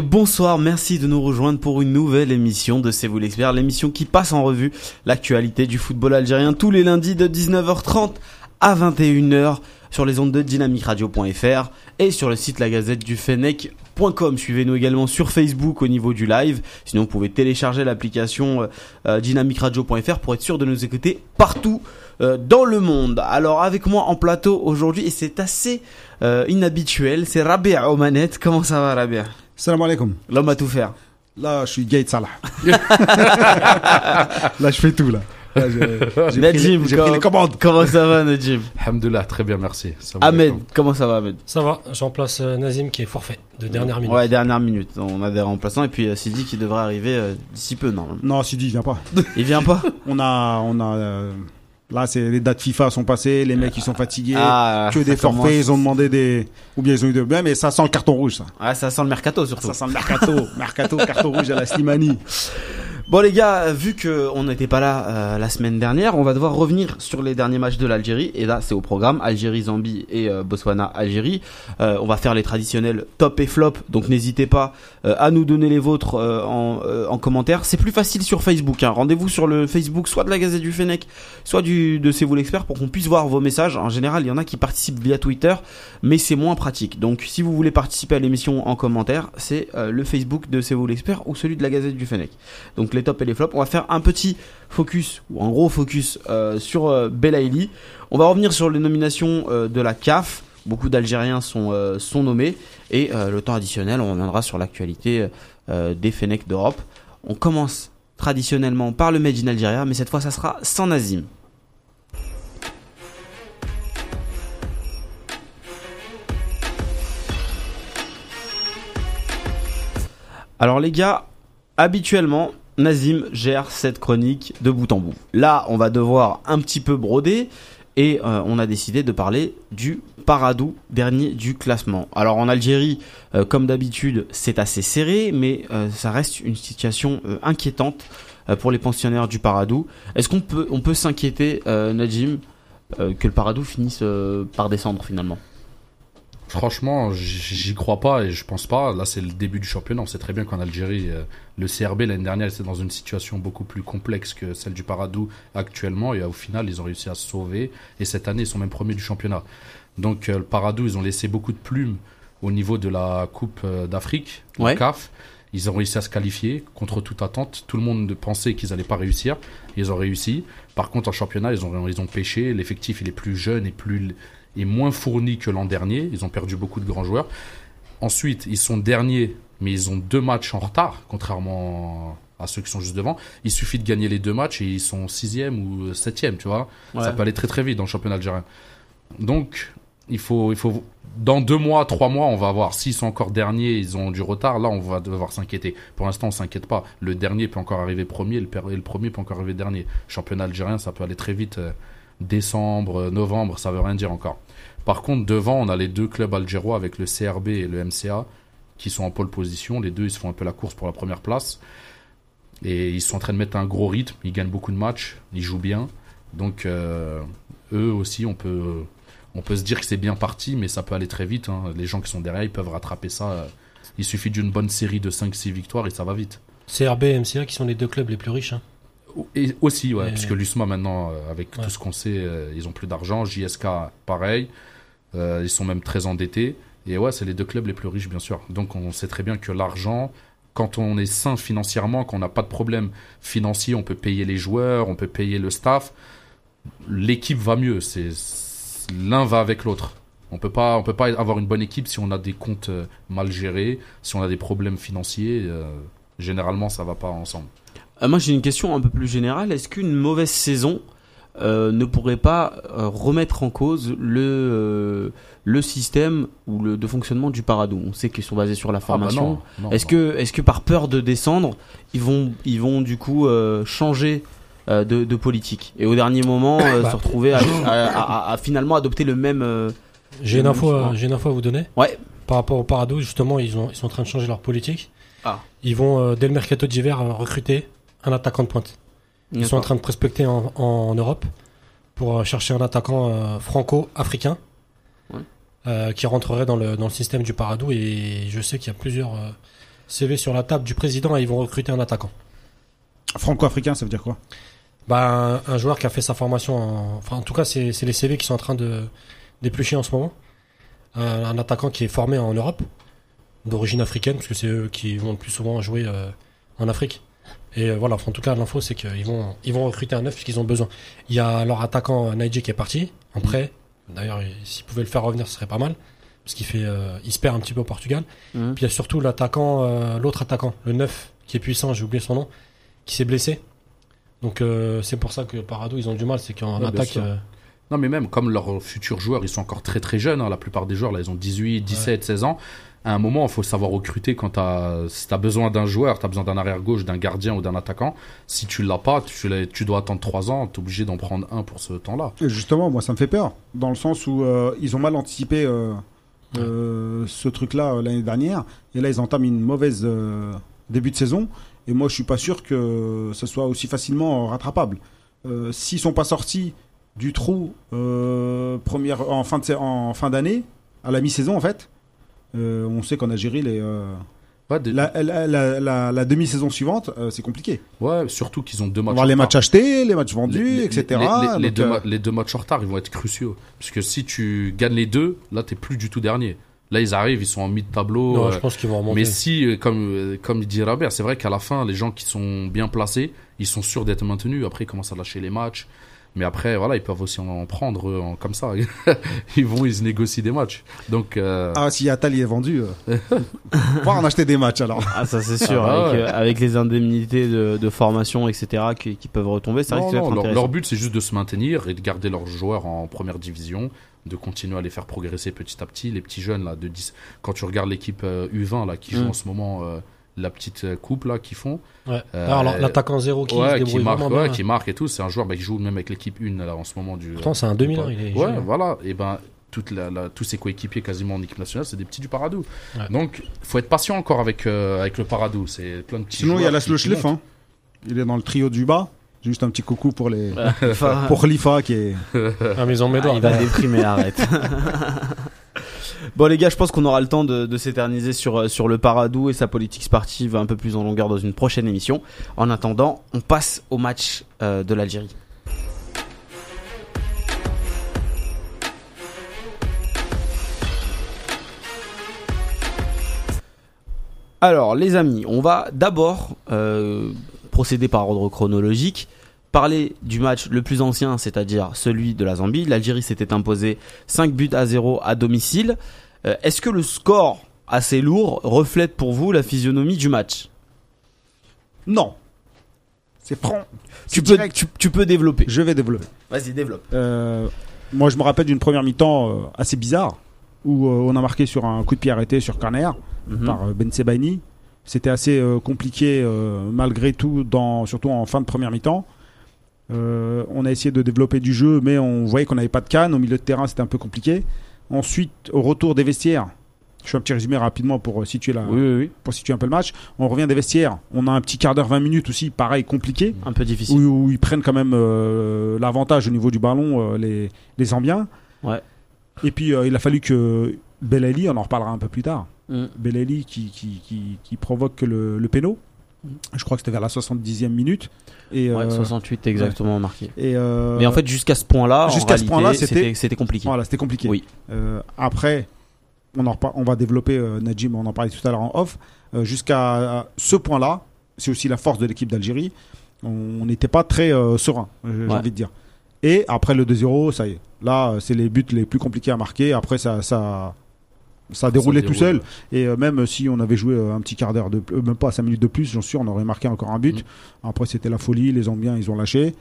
Bonsoir, merci de nous rejoindre pour une nouvelle émission de C'est vous l'expert, l'émission qui passe en revue l'actualité du football algérien tous les lundis de 19h30 à 21h sur les ondes de dynamicradio.fr et sur le site la gazette du Fennec.com. Suivez-nous également sur Facebook au niveau du live. Sinon, vous pouvez télécharger l'application euh, euh, dynamicradio.fr pour être sûr de nous écouter partout euh, dans le monde. Alors, avec moi en plateau aujourd'hui, et c'est assez euh, inhabituel, c'est Rabia Omanet. Comment ça va, Rabia? Salam alaikum. L'homme à tout faire. Là, je suis Gaïd Salah. là, je fais tout, là. Là, j'ai- j'ai pris, Najib, les- j'ai pris les commandes. Comment ça va, Najib? Alhamdulillah, très bien, merci. Ça Ahmed, comment ça va, Ahmed? Ça va, je remplace euh, Nazim qui est forfait de dernière minute. Ouais, dernière minute. On a des remplaçants et puis euh, Sidi qui devrait arriver euh, d'ici peu, normalement. Non, Sidi, il vient pas. Il vient pas? On a, on a, euh, là, c'est les dates FIFA sont passées, les mecs, ils sont fatigués. Ah, que des commence. forfaits, ils ont demandé des, ou bien ils ont eu des, ben, mais ça sent le carton rouge, ça. Ah, ça sent le mercato surtout. Ça sent le mercato. mercato, carton rouge à la Slimani. Bon les gars, vu que on n'était pas là euh, la semaine dernière, on va devoir revenir sur les derniers matchs de l'Algérie. Et là, c'est au programme Algérie, Zambie et euh, Botswana, Algérie. Euh, on va faire les traditionnels top et flop. Donc n'hésitez pas euh, à nous donner les vôtres euh, en, en commentaire. C'est plus facile sur Facebook. Hein. Rendez-vous sur le Facebook, soit de la Gazette du Fennec, soit du de C'est vous l'expert, pour qu'on puisse voir vos messages. En général, il y en a qui participent via Twitter, mais c'est moins pratique. Donc si vous voulez participer à l'émission en commentaire, c'est le Facebook de C'est vous l'expert ou celui de la Gazette du Fennec. Donc les tops et les flops. On va faire un petit focus, ou un gros focus euh, sur euh, Belaïli. On va revenir sur les nominations euh, de la CAF. Beaucoup d'Algériens sont, euh, sont nommés. Et le temps additionnel, on reviendra sur l'actualité des Fennecs d'Europe. On commence traditionnellement par le Made in Algeria, mais cette fois ça sera sans Nazim. Alors les gars, habituellement, Nazim gère cette chronique de bout en bout. Là, on va devoir un petit peu broder et euh, on a décidé de parler du Paradou, dernier du classement. Alors en Algérie, euh, comme d'habitude, c'est assez serré, mais euh, ça reste une situation inquiétante pour les pensionnaires du Paradou. Est-ce qu'on peut, peut s'inquiéter, Najim, que le Paradou finisse par descendre finalement? Franchement, j'y crois pas et je pense pas. Là, c'est le début du championnat. On sait très bien qu'en Algérie, euh, le CRB l'année dernière était dans une situation beaucoup plus complexe que celle du Paradou actuellement. Et euh, au final, ils ont réussi à se sauver. Et cette année, ils sont même premiers du championnat. Donc, euh, le Paradou, ils ont laissé beaucoup de plumes au niveau de la Coupe d'Afrique, la Ouais. CAF. Ils ont réussi à se qualifier contre toute attente. Tout le monde pensait qu'ils allaient pas réussir. Ils ont réussi. Par contre, en championnat, ils ont, ils ont pêché. L'effectif, il est plus jeune et plus et moins fourni que l'an dernier. Ils ont perdu beaucoup de grands joueurs. Ensuite, ils sont derniers, mais ils ont deux matchs en retard, contrairement à ceux qui sont juste devant. Il suffit de gagner les deux matchs et ils sont sixième ou septième, tu vois. Ça peut aller très très vite dans le championnat algérien. Donc, il faut, il faut, dans deux mois, trois mois, on va voir s'ils sont encore derniers, ils ont du retard. Là, on va devoir s'inquiéter. Pour l'instant, on s'inquiète pas. Le dernier peut encore arriver premier, et le premier peut encore arriver dernier. Championnat algérien, ça peut aller très vite. euh, décembre, euh, novembre, ça veut rien dire encore. Par contre, devant, on a les deux clubs algérois avec le CRB et le MCA qui sont en pole position. Les deux, ils se font un peu la course pour la première place. Et ils sont en train de mettre un gros rythme. Ils gagnent beaucoup de matchs. Ils jouent bien. Donc, euh, eux aussi, on peut, on peut se dire que c'est bien parti, mais ça peut aller très vite. hein. Les gens qui sont derrière, ils peuvent rattraper ça. Il suffit d'une bonne série de 5-6 victoires et ça va vite. CRB et MCA qui sont les deux clubs les plus riches. hein. Et aussi, ouais, Et- parce que l'USMA maintenant, euh, avec Ouais. tout ce qu'on sait, euh, ils ont plus d'argent. JSK, pareil. Euh, ils sont même très endettés. Et ouais, c'est les deux clubs les plus riches, bien sûr. Donc on sait très bien que l'argent, quand on est sain financièrement, qu'on n'a pas de problème financier, on peut payer les joueurs, on peut payer le staff. L'équipe va mieux. C'est l'un va avec l'autre. On peut pas, on peut pas avoir une bonne équipe si on a des comptes euh, mal gérés, si on a des problèmes financiers. euh, généralement, ça va pas ensemble. Euh, moi j'ai une question un peu plus générale. Est-ce qu'une mauvaise saison euh, ne pourrait pas euh, remettre en cause le, euh, le système ou le de fonctionnement du Paradou On sait qu'ils sont basés sur la Ah bah formation. est-ce que, est-ce que par peur de descendre, ils vont, ils vont du coup euh, changer euh, de, de politique? Et au dernier moment euh, Bah. se retrouver à, à- à- à finalement adopter le même. euh, J'ai une, une info à vous donner. Ouais. Par rapport au Paradou, justement, ils, ont, ils sont en train de changer leur politique. Ah. Ils vont, euh, dès le mercato d'hiver, recruter un attaquant de pointe. Ils sont en train de prospecter en, en Europe pour euh, chercher un attaquant euh, franco-africain Ouais. euh, qui rentrerait dans le, dans le système du Paradou. Et je sais qu'il y a plusieurs, euh, CV sur la table du président et ils vont recruter un attaquant. Franco-africain, ça veut dire quoi? Bah, un, un joueur qui a fait sa formation, en... enfin en tout cas c'est c'est les CV qui sont en train de d'éplucher en ce moment. Un, un attaquant qui est formé en Europe, d'origine africaine, parce que c'est eux qui vont le plus souvent jouer euh, en Afrique. Et euh, voilà, en tout cas l'info c'est qu'ils vont ils vont recruter un neuf puisqu'ils ont besoin. Il y a leur attaquant Naiji qui est parti en prêt. D'ailleurs, il- s'ils pouvaient le faire revenir, ce serait pas mal. Parce qu'il fait, euh, il se perd un petit peu au Portugal. Mhm. Puis il y a surtout l'attaquant, euh, l'autre attaquant, le 9, qui est puissant, j'ai oublié son nom, qui s'est blessé. Donc euh, c'est pour ça que Parado, ils ont du mal, c'est qu'en Ouais, attaque, euh, Non, mais même comme leurs futurs joueurs, ils sont encore très très jeunes. hein, la plupart des joueurs, là, ils ont 18, 17, 16 ans. À un moment, il faut savoir recruter quand t'as, si t'as besoin d'un joueur, t'as besoin d'un arrière gauche, d'un gardien ou d'un attaquant. Si tu l'as pas, tu, tu dois attendre 3 ans, t'es obligé d'en prendre un pour ce temps-là. Et Justement, moi, ça me fait peur, dans le sens où euh, ils ont mal anticipé euh, euh, ce truc-là l'année dernière, et là, ils entament une mauvaise début de saison, et moi, je suis pas sûr que ce soit aussi facilement rattrapable. S'ils sont pas sortis du trou première, en fin sa- en fin d'année, à la mi-saison, en fait, on sait qu'en Algérie, les, euh, Ouais, des- la, la- la- la- la demi-saison suivante, euh, c'est compliqué. ouais, surtout qu'ils ont deux On matchs. va en les matchs achetés, les matchs vendus, Les- les- etc. Les, les- les Donc, deux, euh, les deux matchs en retard, ils vont être cruciaux. Parce que si tu gagnes les deux, là, t'es plus du tout dernier. Là, ils arrivent, ils sont en mi-tableau. non, euh, je pense qu'ils vont remonter. mais si, euh, comme, euh, comme dit Robert, c'est vrai qu'à la fin, les gens qui sont bien placés, ils sont sûrs d'être maintenus. Après, ils commencent à lâcher les matchs. Mais après, voilà, ils peuvent aussi en prendre euh, en- comme ça. ils vont, ils se négocient des matchs. Donc, euh, Ah, si Atal y est vendu, euh, on va en acheter des matchs alors. Ah ça c'est sûr, Ah bah avec, ouais. euh, avec les indemnités de, de formation etc qui, qui peuvent retomber, ça non, risque d'être non, leur, leur but, c'est juste de se maintenir et de garder leurs joueurs en première division, de continuer à les faire progresser petit à petit. Les petits jeunes, là, de 10. Quand tu regardes l'équipe euh, U20, là, qui joue Mm. en ce moment, euh, la petite euh, coupe, là, qu'ils font. Ouais. Euh, Alors l'attaquant zéro qui ouais, qui marque, vraiment ouais, bien. qui marque et tout. C'est un joueur bah, qui joue même avec l'équipe 1 là, en ce moment du. Pourtant c'est un 2000, hein, il est Ouais, voilà. Et ben, toute la, la- tous ses coéquipiers quasiment en équipe nationale, c'est des petits du Paradou. Ouais. Donc, faut être patient encore avec, euh, avec le Paradou. C'est plein de petits Sinon, il y a Laszlo Schleff, hein. Il est dans le trio du bas. Juste un petit coucou pour les pour Lifa qui est. Ah, mais ils ont ah, il va déprimer, arrête. Bon les gars, je pense qu'on aura le temps de, s'éterniser sur, euh, sur le Paradou et sa politique sportive un peu plus en longueur dans une prochaine émission. En attendant, on passe au match euh, de l'Algérie. Alors, les amis, on va d'abord euh, procéder par ordre chronologique. Parler du match le plus ancien, c'est-à-dire celui de la Zambie. L'Algérie s'était imposée 5 buts à 0 à domicile. Euh, Est-ce que le score assez lourd reflète pour vous la physionomie du match? Non. C'est franc. tu peux, direct. tu, tu peux développer. Je vais développer. Vas-y, développe. Euh, moi, je me rappelle d'une première mi-temps euh, assez bizarre où on a marqué sur un coup de pied arrêté sur corner Mhm. par Ben Sebaini. C'était assez compliqué malgré tout, dans, surtout en fin de première mi-temps. Euh, on a essayé de développer du jeu, mais on voyait qu'on n'avait pas de canne. Au milieu de terrain, c'était un peu compliqué. Ensuite, au retour des vestiaires, je fais un petit résumé rapidement pour euh, situer, la, Oui, oui, oui. pour situer un peu le match. On revient des vestiaires. On a un petit quart d'heure, 20 minutes aussi, pareil, compliqué Un peu difficile. où, où ils prennent quand même euh, l'avantage au niveau du ballon, euh, les, les Zambiens. Ouais. Et puis il a fallu que Belali, on en reparlera un peu plus tard, Mm. Belali qui, qui, qui, qui provoque le, le péno. Je crois que c'était vers la 70e minute. Et, Ouais, euh, 68 exactement marqué. et, euh, Mais en fait, jusqu'à ce point-là, jusqu'à ce point-là, c'était- compliqué. voilà, c'était compliqué. Oui. Euh, après, on, en on va développer, euh, Najim, on en parlait tout à l'heure en off. Euh, jusqu'à ce point-là, c'est aussi la force de l'équipe d'Algérie. On n'était pas très euh, serein, euh, j'ai Ouais. envie de dire. Et après le 2-0, ça y est. Là, euh, c'est les buts les plus compliqués à marquer. Après, ça, ça, ça a déroulé tout seul. Et euh, même si on avait joué euh, un petit quart d'heure de euh, même pas 5 minutes de plus, j'en suis sûr, on aurait marqué encore un but. Après, c'était la folie. Les Zambiens, ils ont lâché.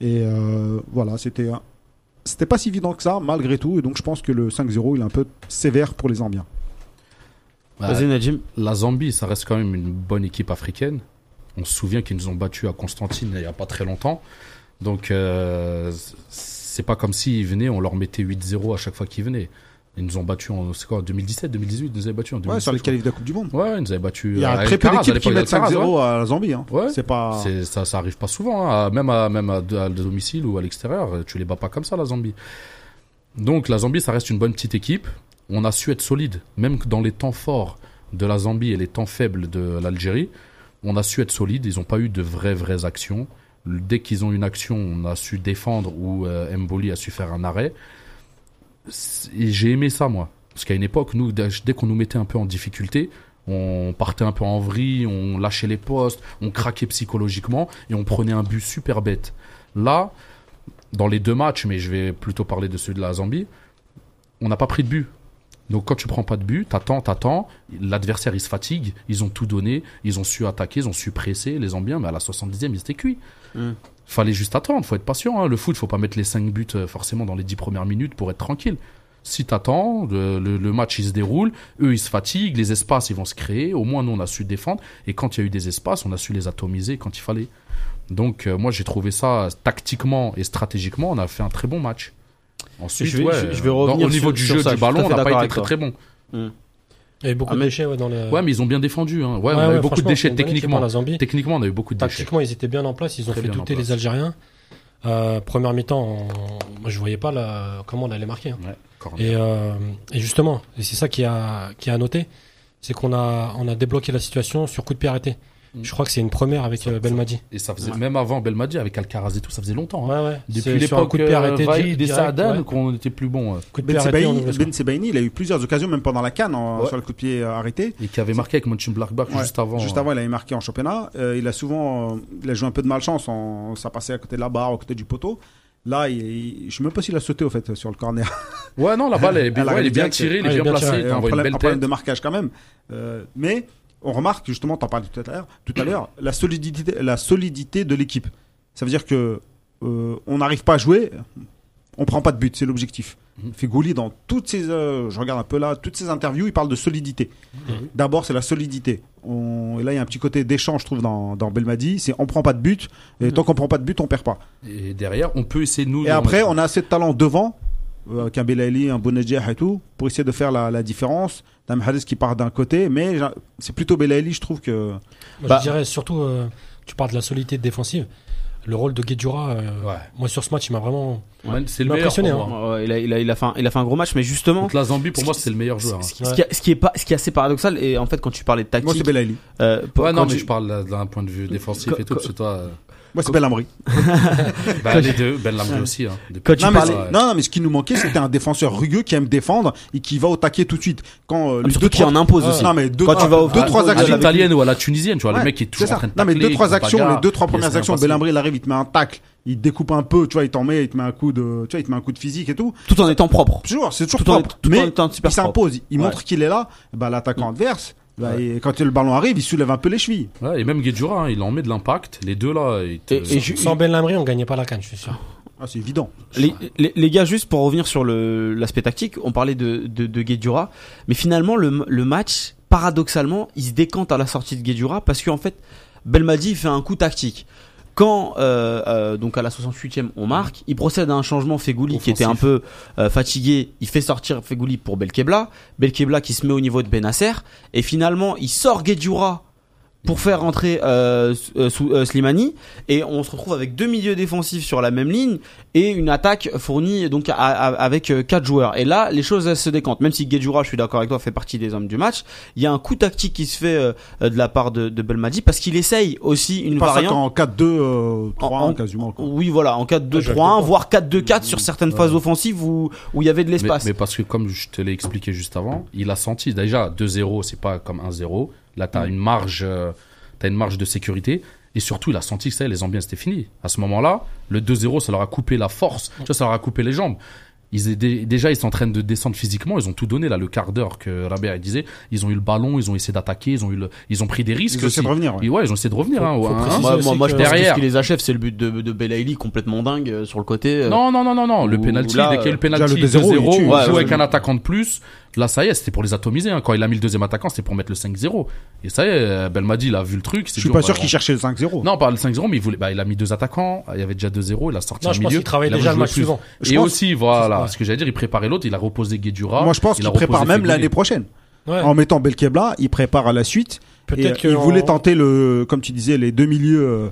Et euh, voilà, c'était un- c'était pas si évident que ça, malgré tout. Et donc, je pense que le 5-0, il est un peu sévère pour les Zambiens. Ouais. Vas-y, Najim. La Zambie, ça reste quand même une bonne équipe africaine. On se souvient qu'ils nous ont battus à Constantine il n'y a pas très longtemps. Donc, euh, c'est pas comme s'ils venaient, on leur mettait 8-0 à chaque fois qu'ils venaient. Ils nous ont battus en c'est quoi, 2017, 2018, ils nous avaient battus en 2017. Ouais, sur les qualifs de la Coupe du Monde. Ouais, ils nous avaient battus. Il y a très peu d'équipes qui mettent d'Alcaraz, 5-0 ouais. à la Zambie. Hein. Ouais. C'est pas. Ça, ça arrive pas souvent, hein. même, à, même à, à domicile ou à l'extérieur. Tu les bats pas comme ça, la Zambie. Donc, la Zambie, ça reste une bonne petite équipe. On a su être solide, même que dans les temps forts. de la Zambie et les temps faibles de l'Algérie, on a su être solide. Ils n'ont pas eu de vraies, vraies actions. Dès qu'ils ont une action, on a su défendre ou euh, Mboli a su faire un arrêt. J'ai aimé ça, moi. Parce qu'à une époque, nous, dès qu'on nous mettait un peu en difficulté, on partait un peu en vrille, on lâchait les postes, on craquait psychologiquement et on prenait un but super bête. Là, dans les deux matchs, mais je vais plutôt parler de ceux de la Zambie, on n'a pas pris de but. Donc quand tu prends pas de but, t'attends, t'attends, l'adversaire il se fatigue, ils ont tout donné, ils ont su attaquer, ils ont su presser, les Zambiens, mais à la 70e ils étaient cuits. Mm. Fallait juste attendre, faut être patient. hein. Le foot, faut pas mettre les 5 buts euh, forcément dans les 10 premières minutes pour être tranquille. Si t'attends, le, le, le match il se déroule, eux ils se fatiguent, les espaces ils vont se créer, au moins nous on a su défendre, et quand il y a eu des espaces, on a su les atomiser quand il fallait. Donc euh, moi j'ai trouvé ça tactiquement et stratégiquement, on a fait un très bon match. Ensuite, Je vais- ouais, je- je vais dans- revenir au niveau sur- du jeu du ballon, on n'a pas été très très bon. Il y avait beaucoup Ah, de déchets ouais, dans le. Ouais, mais ils ont bien défendu. Hein. Ouais, on a eu beaucoup de déchets techniquement. la Zambie. Techniquement, on a eu beaucoup de déchets. Tactiquement, ils étaient bien en place. Ils ont Très fait douter les Algériens. Euh, première mi-temps, on- moi je voyais pas la... comment on allait marquer. hein. Et, euh, et justement, et c'est ça qui a, qui a à noter, c'est qu'on a, on a débloqué la situation sur coup de pied arrêté. Mm. Je crois que c'est une première avec Ça- euh, Belmadi. Et ça faisait, Ouais. même avant Belmadi, avec Alcaraz et tout, ça faisait longtemps. Hein. Ouais, ouais. Depuis l'époque coup de pied arrêté. euh, Vaïd et direct, Saadan ouais. qu'on était plus bon. euh, Coup de pied Ben arrêté. en Sebaini. Ben Sebaini, il a eu plusieurs occasions, même pendant la canne, en- Ouais. sur le coup de pied euh, arrêté. Et qui avait marqué avec Mönchengladbach Ouais, juste avant. Juste euh, avant, il avait marqué en championnat. Euh, il a souvent, euh, il a joué un peu de malchance. En, ça passait à côté de la barre, à côté du poteau. Là, il, il- je sais même pas s'il a sauté au fait sur le corner. Ouais, non, la balle, elle est bien, Elle ouais, elle est arrive bien direct. tirée, elle est bien placée. une problème, belle un problème de marquage quand même. Euh, mais on remarque justement, t'en parlais tout à l'heure, tout à l'heure, la solidité, la solidité de l'équipe. Ça veut dire que euh, on n'arrive pas à jouer, on prend pas de but, c'est l'objectif. Mhm. Figouli dans toutes ses, euh, je regarde un peu là, toutes ses interviews, il parle de solidité. Mhm. D'abord, c'est la solidité. On, et là, il y a un petit côté d'échange, je trouve, dans, dans Belmadi. C'est on prend pas de but, et Mhm. tant qu'on prend pas de but, on perd pas. Et derrière, on peut essayer de nous. Et après, on a assez de talent devant, euh, avec un Belaïli, un Bounedjah et tout, pour essayer de faire la, la différence. T'as Mahrez qui part d'un côté, mais c'est plutôt Belaïli, je trouve que. Moi, Bah- je dirais surtout, euh, tu parles de la solidité défensive. Le rôle de Guedjura, euh, Ouais. moi sur ce match, il m'a vraiment. Ouais, c'est Il le m'a meilleur. impressionné, pour hein. moi. Il, a, il, a, il, a fait un, il a fait un gros match, mais justement, Donc la Zambie, pour Ce moi, c'est le meilleur joueur. hein. ce, qui- ce qui, ce qui est pas, ce qui est assez paradoxal, et en fait, quand tu parlais de Moi, c'est tactique, Belaïli. euh, non, mais je parle d'un point de vue défensif et tout, que toi, euh, Moi, c'est Belhamri. bah, les deux, Ben Lamri aussi. Hein, Quand tu Non, mais parlais- c'est- non, non, mais ce qui nous manquait, c'était un défenseur rugueux qui aime défendre et qui va au taquet tout de suite. Quand euh, surtout deux, qui en impose Ah, aussi. Non, mais deux, Quand tu vas au deux, trois à actions. avec- l'italienne ou à la tunisienne, tu vois, Ouais, le mec qui est toujours ça. en train de Non, mais deux, trois actions, bagarre, les deux, trois premières actions. Belhamri, il arrive, il te met un tacle, il découpe un peu, tu vois, il t'en met, il te met un coup de, tu vois, il te met un coup de physique et tout. tout en étant propre. Toujours, c'est toujours Tout en, propre. tout en mais étant super il propre. s'impose, il Ouais. montre qu'il est là. Bah, l'attaquant adverse, bah, et quand le ballon arrive, il soulève un peu les chevilles. Ouais, et même Guedjura, hein, il en met de l'impact. Les deux là. ils te- Et- et ju- Sans Ben Lamri, on gagnait pas la canne, je suis sûr. Ah, c'est évident. Les, les, les gars, juste pour revenir sur le- l'aspect tactique, on parlait de, de, de Guedjura, mais finalement le, le match, paradoxalement, il se décante à la sortie de Guedjura parce qu'en fait, Belmadi fait un coup tactique. Quand euh, euh, donc à la 68e on marque, il procède à un changement Fegouli qui était un peu euh, fatigué, il fait sortir Fegouli pour Belkebla, Belkebla qui se met au niveau de Benasser et finalement il sort Guedjura pour faire rentrer euh, euh, euh, Slimani. Et on se retrouve avec deux milieux défensifs sur la même ligne et une attaque fournie donc à- à- avec euh, quatre joueurs. Et là les choses elles se décantent. Même si Guedjura je suis d'accord avec toi fait partie des hommes du match il y a un coup tactique qui se fait euh, de la part de, de Belmadi parce qu'il essaye aussi une variante. qu'en 4-2, euh, 3 En- en- quasiment. quoi. oui voilà en 4-2-3-1 Ah, je vais le voire 4-2-4 sur certaines phases offensives où où il y avait de Mais, l'espace. mais parce que comme je te l'ai expliqué juste avant, il a senti. Déjà 2-0, c'est pas comme 1-0. Là, Mm. t'as une marge, euh, t'as une marge de sécurité. Et surtout, il a senti que ça, les Zambiens, c'était fini. À ce moment-là, le 2-0, ça leur a coupé la force. Tu vois, ça leur a coupé les jambes. Ils étaient, déjà, ils sont en train de descendre physiquement. Ils ont tout donné, là, le quart d'heure que Rabia disait. Ils ont eu le ballon, ils ont essayé d'attaquer, ils ont eu le, ils ont pris des risques Ils essaient aussi. de revenir. ouais. Ils ont essayé de revenir, Faut- hein, au faut 1-1. préciser moi, moi, moi, je que- pense que ce Derrière. qui les achève c'est le but de, de Belaïli complètement dingue euh, sur le côté euh. Non, non, non, non, non. Le penalty, là, dès qu'il y a le euh, penalty, déjà, le 2-0, 2-0, il joue Ouais, avec ouais. un attaquant de plus. Là, ça y est, c'était pour les atomiser. hein. Quand il a mis le deuxième attaquant, c'était pour mettre le 5-0. Et ça y est, euh, Belmadi, il a vu le truc. Je suis pas sûr qu'il cherchait le 5-0. Non, pas le 5-0, mais il voulait, bah, il a mis deux attaquants. Il y avait déjà 2-0. Il a sorti Non, un je pense milieu. qu'il travaillait il a déjà le match plus. suivant. Je Et pense- aussi, voilà, ce que j'allais dire, il préparait l'autre. Il a reposé Guedjura. Moi, je pense il qu'il a prépare même l'année prochaine. Ouais. En mettant Belkebla, il prépare à la suite. Peut-être il que voulait en- tenter le, comme tu disais, les deux milieux euh,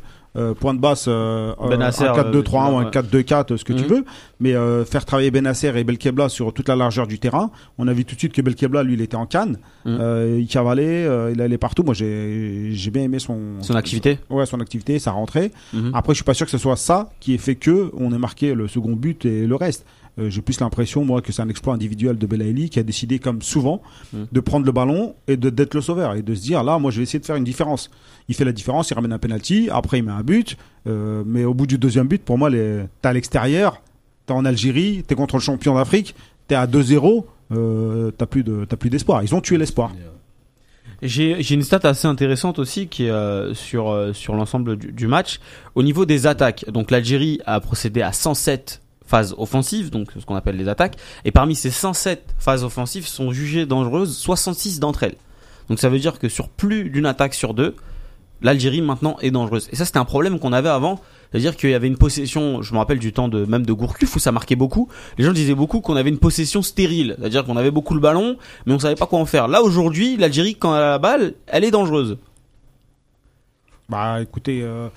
point de basse, euh, Benasser, un 4-2-3-1 ou un ouais. 4-2-4, ce que tu Mhm. veux, mais euh, faire travailler Benasser et Belkebla sur toute la largeur du terrain. On a vu tout de suite que Belkebla, lui, il était en canne. Euh, il cavalait, euh, il allait partout. Moi, j'ai j'ai bien aimé son Son activité. Ouais, son activité, sa rentrée. Mhm. Après, je suis pas sûr que ce soit ça qui ait fait que on ait marqué le second but et le reste. Euh, J'ai plus l'impression, moi, que c'est un exploit individuel de Belaïli qui a décidé, comme souvent, Mm. de prendre le ballon et de d'être le sauveur et de se dire là, moi, je vais essayer de faire une différence. Il fait la différence, il ramène un penalty, après il met un but, euh, mais au bout du deuxième but, pour moi, les... t'es à l'extérieur, t'es en Algérie, t'es contre le champion d'Afrique, t'es à 2-0, euh, t'as plus de t'as plus d'espoir. Ils ont tué l'espoir. J'ai j'ai une stat assez intéressante aussi qui est euh, sur euh, sur l'ensemble du, du match au niveau des attaques. Donc l'Algérie a procédé à 107 phases offensives, donc ce qu'on appelle les attaques, et parmi ces 107 phases offensives sont jugées dangereuses 66 d'entre elles. Donc ça veut dire que sur plus d'une attaque sur deux, l'Algérie maintenant est dangereuse. Et ça c'était un problème qu'on avait avant, c'est-à-dire qu'il y avait une possession, je me rappelle du temps de même de Gourcuff où ça marquait beaucoup. Les gens disaient beaucoup qu'on avait une possession stérile, c'est-à-dire qu'on avait beaucoup le ballon, mais on savait pas quoi en faire. Là aujourd'hui, l'Algérie quand elle a la balle, elle est dangereuse. Bah écoutez, euh,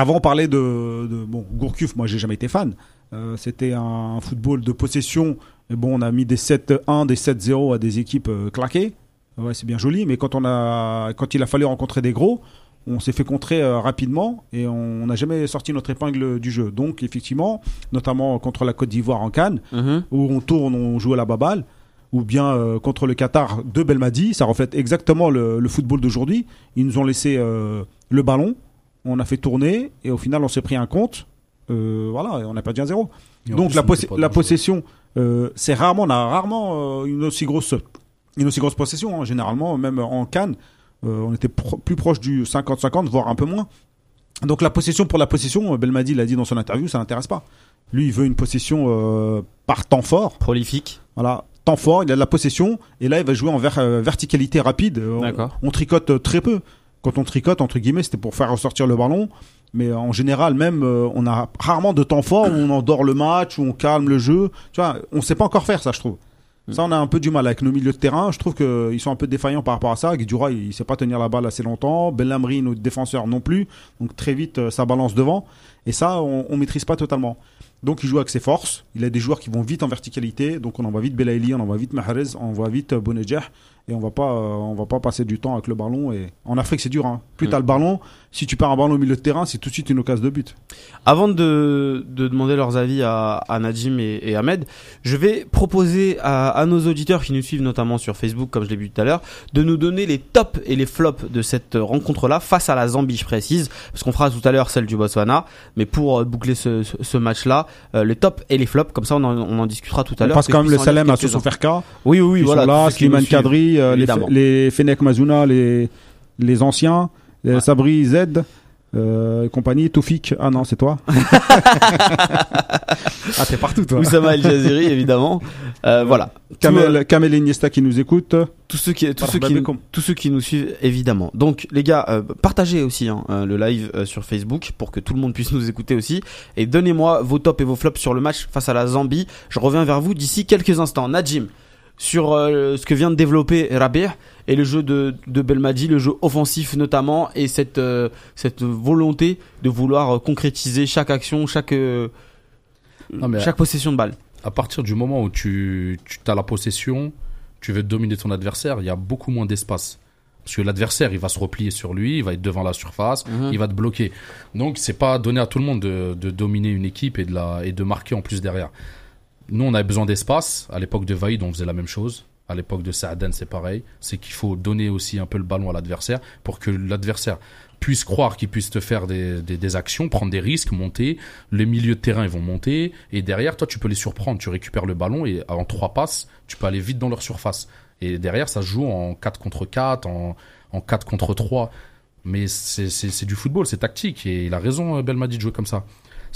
avant on parlait de, de bon Gourcuff, moi j'ai jamais été fan. Euh, C'était un football de possession. Mais bon, on a mis des 7-1, des 7-0 à des équipes euh, claquées. Ouais, c'est bien joli, mais quand on a, quand il a fallu rencontrer des gros, on s'est fait contrer euh, rapidement et on n'a jamais sorti notre épingle du jeu. Donc effectivement, notamment contre la Côte d'Ivoire en Cannes, Mhm. où on tourne, on joue à la baballe, ou bien euh, contre le Qatar de Belmadi, ça reflète exactement le, le football d'aujourd'hui. Ils nous ont laissé euh, le ballon, on a fait tourner, et au final on s'est pris un compte. Euh, voilà, et on a perdu un zéro. Donc plus, la, poss- pas possession, euh, c'est rarement, on a rarement euh, une aussi grosse, une aussi grosse possession. hein. Généralement, même en Cannes, on était pro- plus proche du 50-50, voire un peu moins. Donc la possession pour la possession, Belmadi l'a dit dans son interview, ça l'intéresse pas. Lui, il veut une possession par temps fort. Prolifique. Voilà, temps fort, il a de la possession, et là il va jouer en ver- verticalité rapide. On- tricote très peu. Quand on tricote, entre guillemets, c'était pour faire ressortir le ballon. Mais en général, même, euh, on a rarement de temps fort où on endort le match, où on calme le jeu. Tu vois, on sait pas encore faire ça, je trouve. Ça, on a un peu du mal avec nos milieux de terrain. Je trouve qu'ils sont un peu défaillants par rapport à ça. Guidura, il sait pas tenir la balle assez longtemps. Bellamri, notre défenseur, non plus. Donc très vite, euh, ça balance devant. Et ça, on, on maîtrise pas totalement. Donc il joue avec ses forces. Il a des joueurs qui vont vite en verticalité. Donc on envoie vite Belaïli, on envoie vite Mahrez, on envoie vite euh, Bounedjah. Et on va pas, euh, on va pas passer du temps avec le ballon. Et en Afrique, c'est dur. Hein. Plus Mm. t'as le ballon, si tu perds un ballon au milieu de terrain, c'est tout de suite une occasion de but. Avant de, de demander leurs avis à, à Najim et, et Ahmed, je vais proposer à, à nos auditeurs qui nous suivent notamment sur Facebook, comme je l'ai vu tout à l'heure, de nous donner les tops et les flops de cette rencontre-là face à la Zambie, je précise, parce qu'on fera tout à l'heure celle du Botswana, mais pour euh, boucler ce, ce, ce match-là, euh, les tops et les flops, comme ça on en, on en discutera tout à l'heure. passe que quand même le Salem à. Sosoferka. Oui, oui, oui, voilà. là, nous Slimane suivent, Euh, les, les Fennec Mazuna, les, les anciens, les Ouais. Sabri Z, euh, et compagnie, Toufik. Ah non, c'est toi. ah, t'es partout, toi. Oussama El Jaziri, évidemment. Euh, voilà. Kamel, Kamel Iniesta qui nous écoute. tous ceux qui tous ceux qui tous ceux qui nous suivent évidemment. Donc les gars, euh, partagez aussi hein, euh, le live euh, sur Facebook pour que tout le monde puisse nous écouter aussi et donnez-moi vos tops et vos flops sur le match face à la Zambie. Je reviens vers vous d'ici quelques instants. Najim sur euh, ce que vient de développer Rabir et le jeu de, de Belmadi, le jeu offensif notamment et cette euh, cette volonté de vouloir euh, concrétiser chaque action, chaque euh, Non, mais- chaque possession de balle. à partir du moment où tu, tu as la possession, tu veux dominer ton adversaire, il y a beaucoup moins d'espace. Parce que l'adversaire, il va se replier sur lui, il va être devant la surface, Mhm. il va te bloquer. Donc, c'est pas donné à tout le monde de, de dominer une équipe et de, la, et de marquer en plus derrière. Nous, on avait besoin d'espace. À l'époque de Vaïd, on faisait la même chose. À l'époque de Saaden, c'est pareil. C'est qu'il faut donner aussi un peu le ballon à l'adversaire pour que l'adversaire puisse croire qu'il puisse te faire des, des, des actions, prendre des risques, monter. Les milieux de terrain, ils vont monter. Et derrière, toi, tu peux les surprendre. Tu récupères le ballon et en trois passes, tu peux aller vite dans leur surface. Et derrière, ça se joue en 4 contre 4, en, en 4 contre 3. Mais c'est du football, c'est tactique. Et il a raison, euh, Belmadi, de jouer comme ça.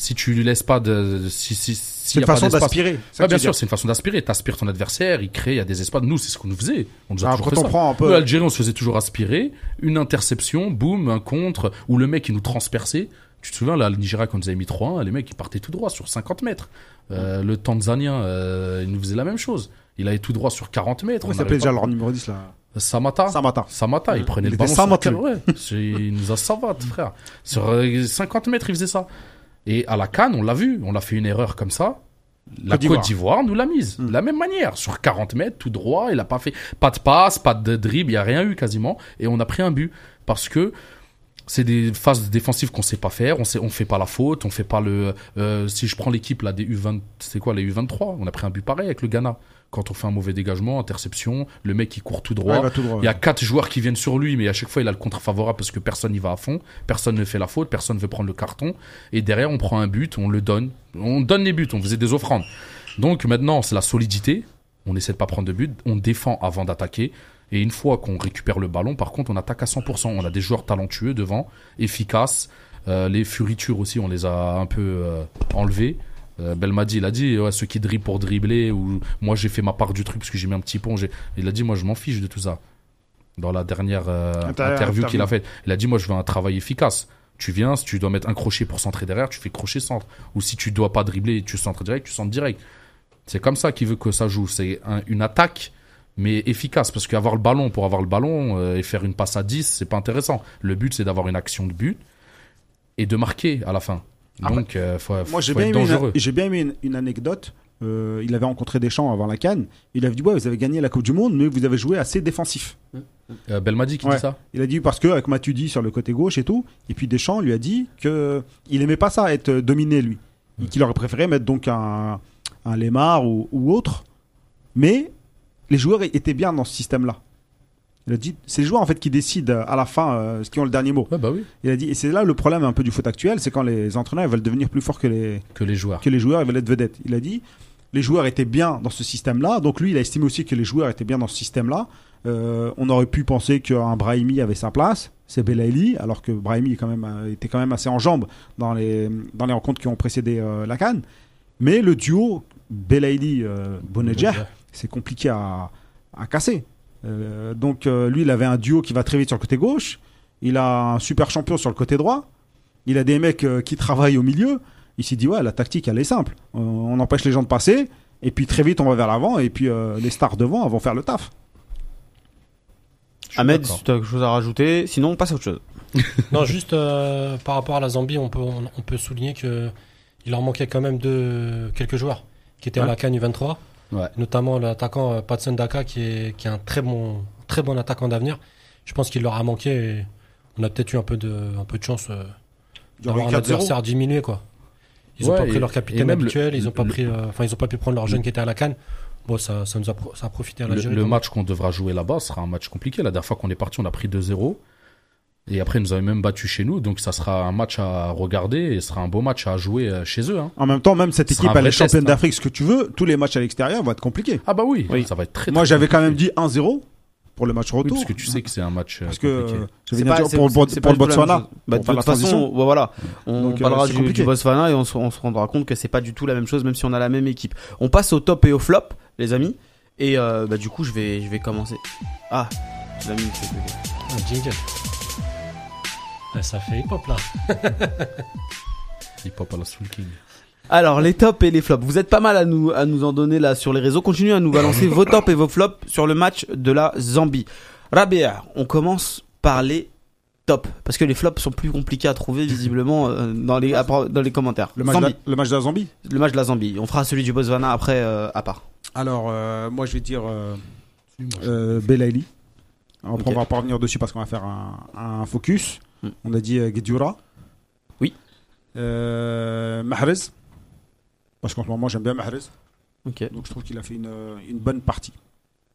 Si tu lui laisses pas de. de- si, si, si C'est une façon d'aspirer. bien sûr, c'est une façon d'aspirer. T'aspires ton adversaire, il crée, il y a des espaces. Nous, c'est ce qu'on nous faisait. On nous a Ah, toujours quand fait on ça. prend un peu. Nous, Algérie, on se faisait toujours aspirer. Une interception, boum, un contre, ou le mec, il nous transperçait. Tu te souviens, là, le Nigeria, quand nous avait mis 3-1, les mecs, ils partaient tout droit sur 50 mètres. Euh, le Tanzanien, euh, il nous faisait la même chose. Il allait tout droit sur 40 mètres. Comment s'appelait déjà leur numéro 10 là? Samata Samata. Samata, il prenait Il le ballon Samata, ouais. Il nous a savate, frère. Sur euh, 50 mètres, il faisait ça. Et à la Cannes, on l'a vu, on a fait une erreur comme ça. La Côte d'Ivoire. Nous l'a mise. Hmm. De la même manière, sur 40 mètres, tout droit, il a pas fait, pas de passe, pas de dribble, il y a rien eu quasiment. Et on a pris un but. Parce que c'est des phases défensives qu'on sait pas faire, on sait, on fait pas la faute, on fait pas le, euh, si je prends l'équipe là des U20, c'est quoi, les U23, on a pris un but pareil avec le Ghana. Quand on fait un mauvais dégagement, interception, le mec il court tout droit. Ouais, il va tout droit. Il y a quatre joueurs qui viennent sur lui, mais à chaque fois il a le contre favorable parce que personne n'y va à fond, personne ne fait la faute, personne ne veut prendre le carton. Et derrière on prend un but, on le donne, on donne les buts, on faisait des offrandes. Donc maintenant c'est la solidité. On essaie de pas prendre de but, on défend avant d'attaquer. Et une fois qu'on récupère le ballon, par contre, on attaque à 100%. On a des joueurs talentueux devant, efficaces. Euh, les furitures aussi, on les a un peu euh, enlevés. Euh, Belmadi, il a dit, ouais, ceux qui dribblent pour dribbler, ou moi j'ai fait ma part du truc parce que j'ai mis un petit pont. Il a dit, moi je m'en fiche de tout ça. Dans la dernière euh, Inter- interview qu'il a faite, il a dit, moi je veux un travail efficace. Tu viens, si tu dois mettre un crochet pour centrer derrière, tu fais crochet centre. Ou si tu dois pas dribbler, tu centres direct, tu centres direct. C'est comme ça qu'il veut que ça joue. C'est un- une attaque, mais efficace. Parce qu'avoir le ballon pour avoir le ballon euh, et faire une passe à 10, c'est pas intéressant. Le but, c'est d'avoir une action de but et de marquer à la fin. Après, Donc, euh, faut, Moi, j'ai bien, être aimé dangereux. une, j'ai bien aimé une, une anecdote. Euh, il avait rencontré Deschamps avant la Cannes. Il avait dit ouais, vous avez gagné la Coupe du Monde, mais vous avez joué assez défensif. Euh, Belmadi qui Ouais. dit ça? Il a dit parce que avec Matuidi sur le côté gauche et tout, et puis Deschamps lui a dit que il aimait pas ça être dominé lui, Et qu'il aurait préféré mettre donc un, un Lemar ou, ou autre, mais les joueurs étaient bien dans ce système-là. Il a dit c'est les joueurs en fait qui décident à la fin euh, ce qui ont le dernier mot. Ouais, bah oui. Il a dit et c'est là le problème un peu du foot actuel, c'est quand les entraîneurs ils veulent devenir plus forts que les Que les joueurs. que les joueurs ils veulent être vedettes. Il a dit les joueurs étaient bien dans ce système-là, donc lui il a estimé aussi que les joueurs étaient bien dans ce système-là. Euh, on aurait pu penser qu'un Brahimi avait sa place, c'est Belaïli, alors que Brahimi est quand même, euh, était quand même assez en jambes dans les, dans les rencontres qui ont précédé euh, la Cannes. Mais le duo Belaïli-Bonedjer, c'est compliqué à, à casser. Euh, donc euh, lui, il avait un duo qui va très vite sur le côté gauche. Il a un super champion sur le côté droit. Il a des mecs euh, qui travaillent au milieu. Il s'est dit ouais, la tactique elle est simple. Euh, on empêche les gens de passer et puis très vite on va vers l'avant et puis euh, les stars devant vont faire le taf. Ahmed, si tu as quelque chose à rajouter, sinon on passe à autre chose. Non, juste euh, par rapport à la Zambie, on peut, on, on peut souligner que il leur manquait quand même de quelques joueurs qui étaient à Ouais. la Cannes U23, Ouais. notamment l'attaquant euh, Patson Daka qui est, qui est un très bon, très bon attaquant d'avenir. Je pense qu'il leur a manqué et on a peut-être eu un peu de, un peu de chance euh, d'avoir un 4-0. adversaire diminué quoi. Ils ont Ouais, pas pris et- leur capitaine le- habituel, ils ont pas le- pris, euh, enfin ils ont pas pu prendre leur jeune qui était à la Cannes. Bon, ça, ça nous a, ça a profité à Le, l'Algérie. le même. match qu'on devra jouer là-bas sera un match compliqué. La dernière fois qu'on est parti, on a pris 2-0. Et après, ils nous avaient même battu chez nous. Donc, ça sera un match à regarder et ce sera un beau match à jouer euh, chez eux. hein. En même temps, même cette équipe elle est championne hein. d'Afrique, ce que tu veux, tous les matchs à l'extérieur vont être compliqués. Ah bah oui, Oui. ça va être très, Moi j'avais quand même dit 1-0 pour le match Oui, retour. parce que tu sais que c'est un match euh, Parce que compliqué. euh, C'est pas- dire pour, le Botswana. Bah, de toute façon, bah, voilà, on Donc, parlera du, du. Botswana et on se, on se rendra compte que c'est pas du tout la même chose, même si on a la même équipe. On passe au top et au flop, les amis. Et euh, bah, du coup, je vais, je vais commencer. Ah, les amis, c'est- Un jingle. Ah, ça fait hip-hop là. Hip hop à la Soul King. Alors, les tops et les flops. Vous êtes pas mal à nous, à nous en donner là sur les réseaux. Continuez à nous balancer vos tops et vos flops sur le match de la Zambie. Rabia, on commence par les tops. Parce que les flops sont plus compliqués à trouver visiblement euh, dans, les, dans les commentaires. Le match, de Zambie. la, le match de la Zambie? Le match de la Zambie. On fera celui du Botswana après euh, à part. Alors, euh, moi je vais dire euh, euh, Belaïli. On va pas revenir dessus parce qu'on va faire un, un focus. Hmm. On a dit euh, Guedioura. Oui. Euh, Mahrez. Parce qu'en ce moment, j'aime bien Mahrez. Ok. Donc, je trouve qu'il a fait une, euh, une bonne partie.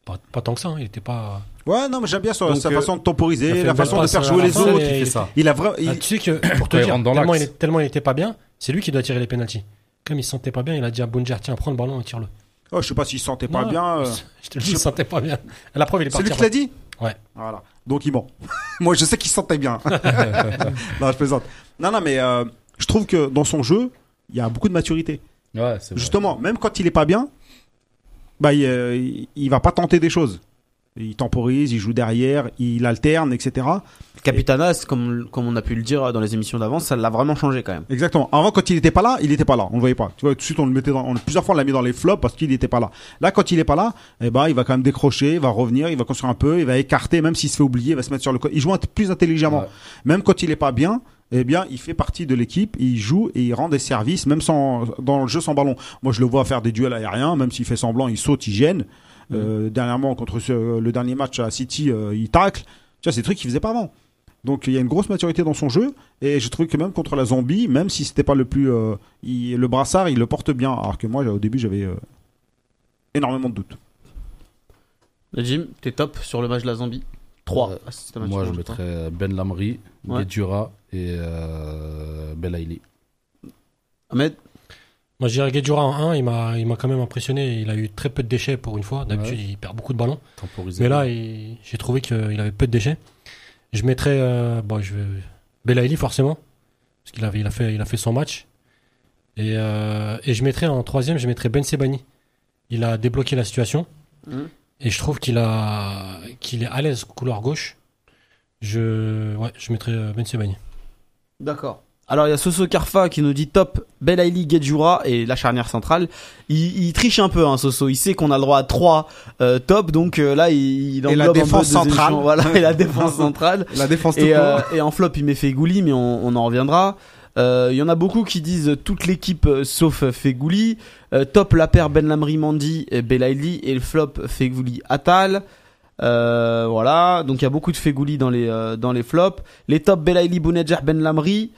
Pas, pas tant que ça, hein, il était pas. Ouais, non, mais j'aime bien sa, Donc, sa euh, façon de il temporiser, la façon de faire jouer les autres. fait ça. Il a vraiment. Ah, tu sais que pour te il dire, tellement il, tellement il était pas bien, c'est lui qui doit tirer les pénalties. Comme il se sentait pas bien, il a dit à Bunjer tiens, prends le ballon et tire-le. Oh, je sais pas s'il se sentait pas bien. euh, Je te le dis, il se sentait pas bien. La preuve, il est C'est parti. lui qui l'a dit? Ouais. Voilà. Donc il ment. Moi, je sais qu'il se sentait bien. non, je plaisante. Non, non, mais euh, je trouve que dans son jeu, il y a beaucoup de maturité. Ouais, c'est vrai. Justement, même quand il est pas bien, bah, il, euh, il va pas tenter des choses. Il temporise, il joue derrière, il alterne, etc. Capitanas, comme, comme on a pu le dire dans les émissions d'avant, ça l'a vraiment changé quand même. Exactement. Avant, quand il était pas là, il était pas là. On le voyait pas. Tu vois, tout de suite, on le mettait dans, on, plusieurs fois, on l'a mis dans les flops parce qu'il était pas là. Là, quand il est pas là, eh ben, il va quand même décrocher, il va revenir, il va construire un peu, il va écarter, même s'il se fait oublier, il va se mettre sur le côté. Il joue un- plus intelligemment. Ouais. Même quand il est pas bien, eh bien, il fait partie de l'équipe, il joue et il rend des services, même sans, dans le jeu sans ballon. Moi, je le vois faire des duels aériens, même s'il fait semblant, il saute, il gêne. Euh, dernièrement, contre ce- le dernier match à City, euh, il tacle. Tu vois, c'est des trucs qu'il faisait pas avant. Donc, il y a une grosse maturité dans son jeu. Et je trouve que même contre la zombie, même si c'était pas le plus, euh, il- le brassard, il le porte bien. Alors que moi, au début, j'avais euh, énormément de doutes. Jim, t'es top sur le match de la Zambie 3. Euh, Moi, je mettrais Ben Lamri, Ouais. Et euh, Belaïli. Ahmed, Moi, je dirais Guedjura en 1, il m'a, il m'a quand même impressionné. Il a eu très peu de déchets pour une fois. D'habitude, il perd beaucoup de ballons. Temporisé. Mais là, j'ai trouvé qu'il avait peu de déchets. Je mettrais, euh, bon, je vais, Belaïli forcément, parce qu'il avait, il a fait, il a fait son match. Et, euh, et je mettrais en troisième, je mettrais Ben Sebani. Il a débloqué la situation. Mhm. Et je trouve qu'il a, qu'il est à l'aise couloir gauche. Je, ouais, je mettrais euh, Ben Sebani. D'accord. Alors il y a Soso Karfa qui nous dit top Belaïli Gedjura et la charnière centrale. Il, il triche un peu hein, Soso, il sait qu'on a le droit à 3 top donc euh, là il, il Et la englobe un peu défense centrale. échelons. Voilà, et la défense centrale. La défense Et, euh, et en flop, il met Fegouli, mais on, on en reviendra. Euh, Il y en a beaucoup qui disent toute l'équipe euh, sauf Fegouli. Euh, top la paire Ben Lamri Mandi et Belaïli et le flop Fegouli Atal. Euh, voilà, donc il y a beaucoup de Fegouli dans les euh, dans les flops. Les tops Belaïli Bounedjah Ben Lamri.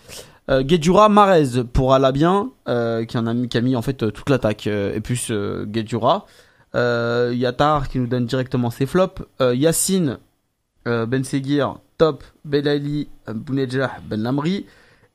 Euh, Guedjura Marez pour Alabien euh, qui en a mis qui a mis en fait euh, toute l'attaque euh, et plus euh, Guedjura. Euh, Yatar qui nous donne directement ses flops. Euh, Yacine euh, Ben Seguir, top, Belali, euh, Bounedjah, Ben Lamri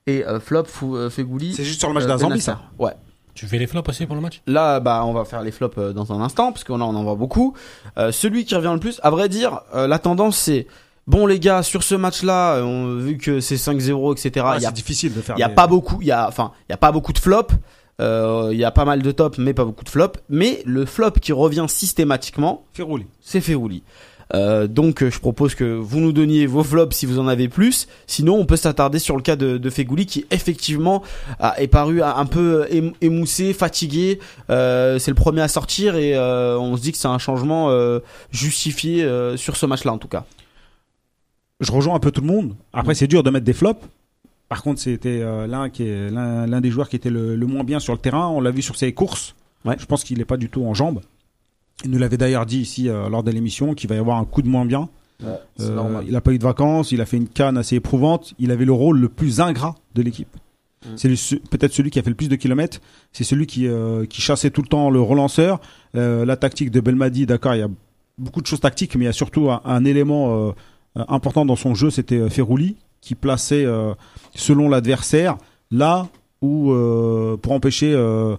et euh, flop Fou- euh, Fegouli. C'est juste sur le match euh, de la Ben Zambie, ça. Ouais. Tu fais les flops aussi pour le match? Là, bah, on va faire les flops euh, dans un instant parce qu'on là, on en voit beaucoup. Euh, celui qui revient le plus, à vrai dire, euh, la tendance c'est bon les gars sur ce match-là, euh, on- vu que c'est 5-0, etc. Ah, Il y a c'est difficile de faire. il y a des- pas beaucoup, il y a enfin, il y a pas beaucoup de flops. Euh, Il y a pas mal de tops, mais pas beaucoup de flops. Mais le flop qui revient systématiquement, c'est Ferouli. Euh, donc euh, je propose que vous nous donniez vos flops si vous en avez plus. Sinon on peut s'attarder sur le cas de, de Fegouli qui effectivement a, est paru un peu émou- émoussé, fatigué. Euh, c'est le premier à sortir et on se dit que c'est un changement justifié sur ce match-là en tout cas. Je rejoins un peu tout le monde. Après, c'est dur de mettre des flops. Par contre, c'était euh, l'un qui est l'un des joueurs qui était le, le moins bien sur le terrain. On l'a vu sur ses courses. Ouais. Je pense qu'il n'est pas du tout en jambes. Il nous l'avait d'ailleurs dit ici euh, lors de l'émission qu'il va y avoir un coup de moins bien. Euh, il n'a pas eu de vacances, il a fait une canne assez éprouvante. Il avait le rôle le plus ingrat de l'équipe. Mm. C'est peut-être celui qui a fait le plus de kilomètres. C'est celui qui, qui chassait tout le temps le relanceur. La tactique de Belmadi, d'accord, il y a beaucoup de choses tactiques, mais il y a surtout un, un élément important dans son jeu, c'était euh, Ferrouli, qui plaçait euh, selon l'adversaire là où euh, pour empêcher euh,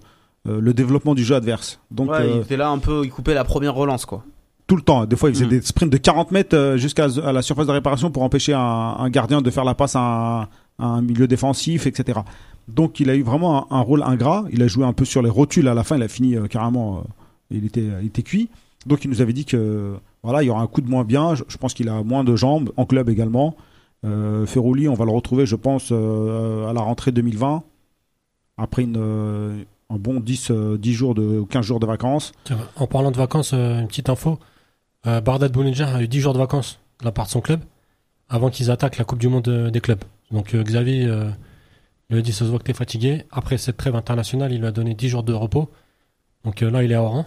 euh, le développement du jeu adverse. Donc Ouais, euh, il était là un peu, il coupait la première relance quoi. tout le temps. Des fois, il faisait Mm. des sprints de 40 mètres euh, jusqu'à la surface de réparation pour empêcher un, un gardien de faire la passe à un, à un milieu défensif, etc. Donc, il a eu vraiment un, un rôle ingrat. Il a joué un peu sur les rotules à la fin. Il a fini euh, carrément. euh, il était, il était cuit. Donc, il nous avait dit que voilà, il y aura un coup de moins bien. Je, pense qu'il a moins de jambes en club également. Euh, Ferrouli, on va le retrouver, je pense, euh, à la rentrée 2020 après euh, un bon 10, euh, 10 jours de 15 jours de vacances. En parlant de vacances, euh, une petite info. Euh, Bardat Bounedjah a eu 10 jours de vacances de la part de son club avant qu'ils attaquent la Coupe du Monde euh, des clubs. Donc euh, Xavier euh, lui a dit ça se voit que t'es fatigué. Après cette trêve internationale, il lui a donné 10 jours de repos. Donc euh, là, il est à Oran.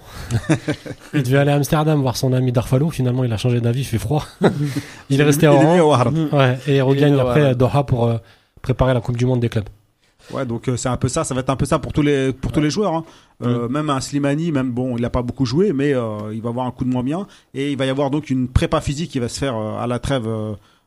il devait aller à Amsterdam voir son ami Darfalo. Finalement, il a changé d'avis, il fait froid. il est resté à Il est venu Oran. Ouais, et il regagne après à Doha pour euh, préparer la Coupe du Monde des clubs. Ouais, donc euh, c'est un peu ça, ça va être un peu ça pour tous les pour tous les joueurs. Hein. Euh, Même un Slimani, même bon, il n'a pas beaucoup joué, mais euh, il va avoir un coup de moins bien et il va y avoir donc une prépa physique qui va se faire à la trêve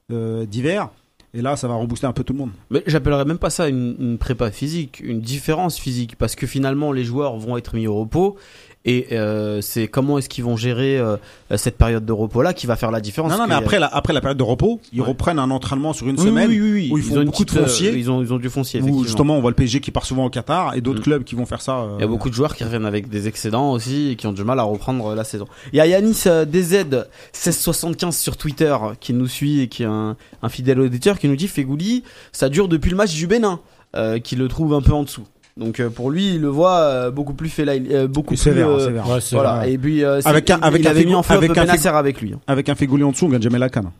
d'hiver. Et là, ça va rebooster un peu tout le monde. Mais j'appellerais même pas ça une, une prépa physique, une différence physique, parce que finalement les joueurs vont être mis au repos Et euh, c'est comment est-ce qu'ils vont gérer euh, cette période de repos là qui va faire la différence. Non, non, mais après la, après la période de repos, ils Ouais. reprennent un entraînement sur une Oui, semaine oui, oui, oui. où ils font ont beaucoup de petite, euh, foncier. ils ont ils ont du foncier. où justement on voit le PSG qui part souvent au Qatar et d'autres Mm. clubs qui vont faire ça. euh, Il y a beaucoup de joueurs qui reviennent avec des excédents aussi et qui ont du mal à reprendre la saison. Il y a Yanis euh, DZ 1675 sur Twitter qui nous suit et qui est un, un fidèle auditeur qui nous dit Fegouli, ça dure depuis le match du Bénin, euh, qui le trouve un peu en dessous. Donc euh, pour lui, il le voit euh, beaucoup plus fait euh, beaucoup C'est plus sévère, euh, sévère. Ouais, c'est voilà. vrai. Et puis euh, Avec un- avec il un avait mis en flop avec un Benacer avec lui. hein. Avec un Fégouli en dessous, on gagne jamais la canne.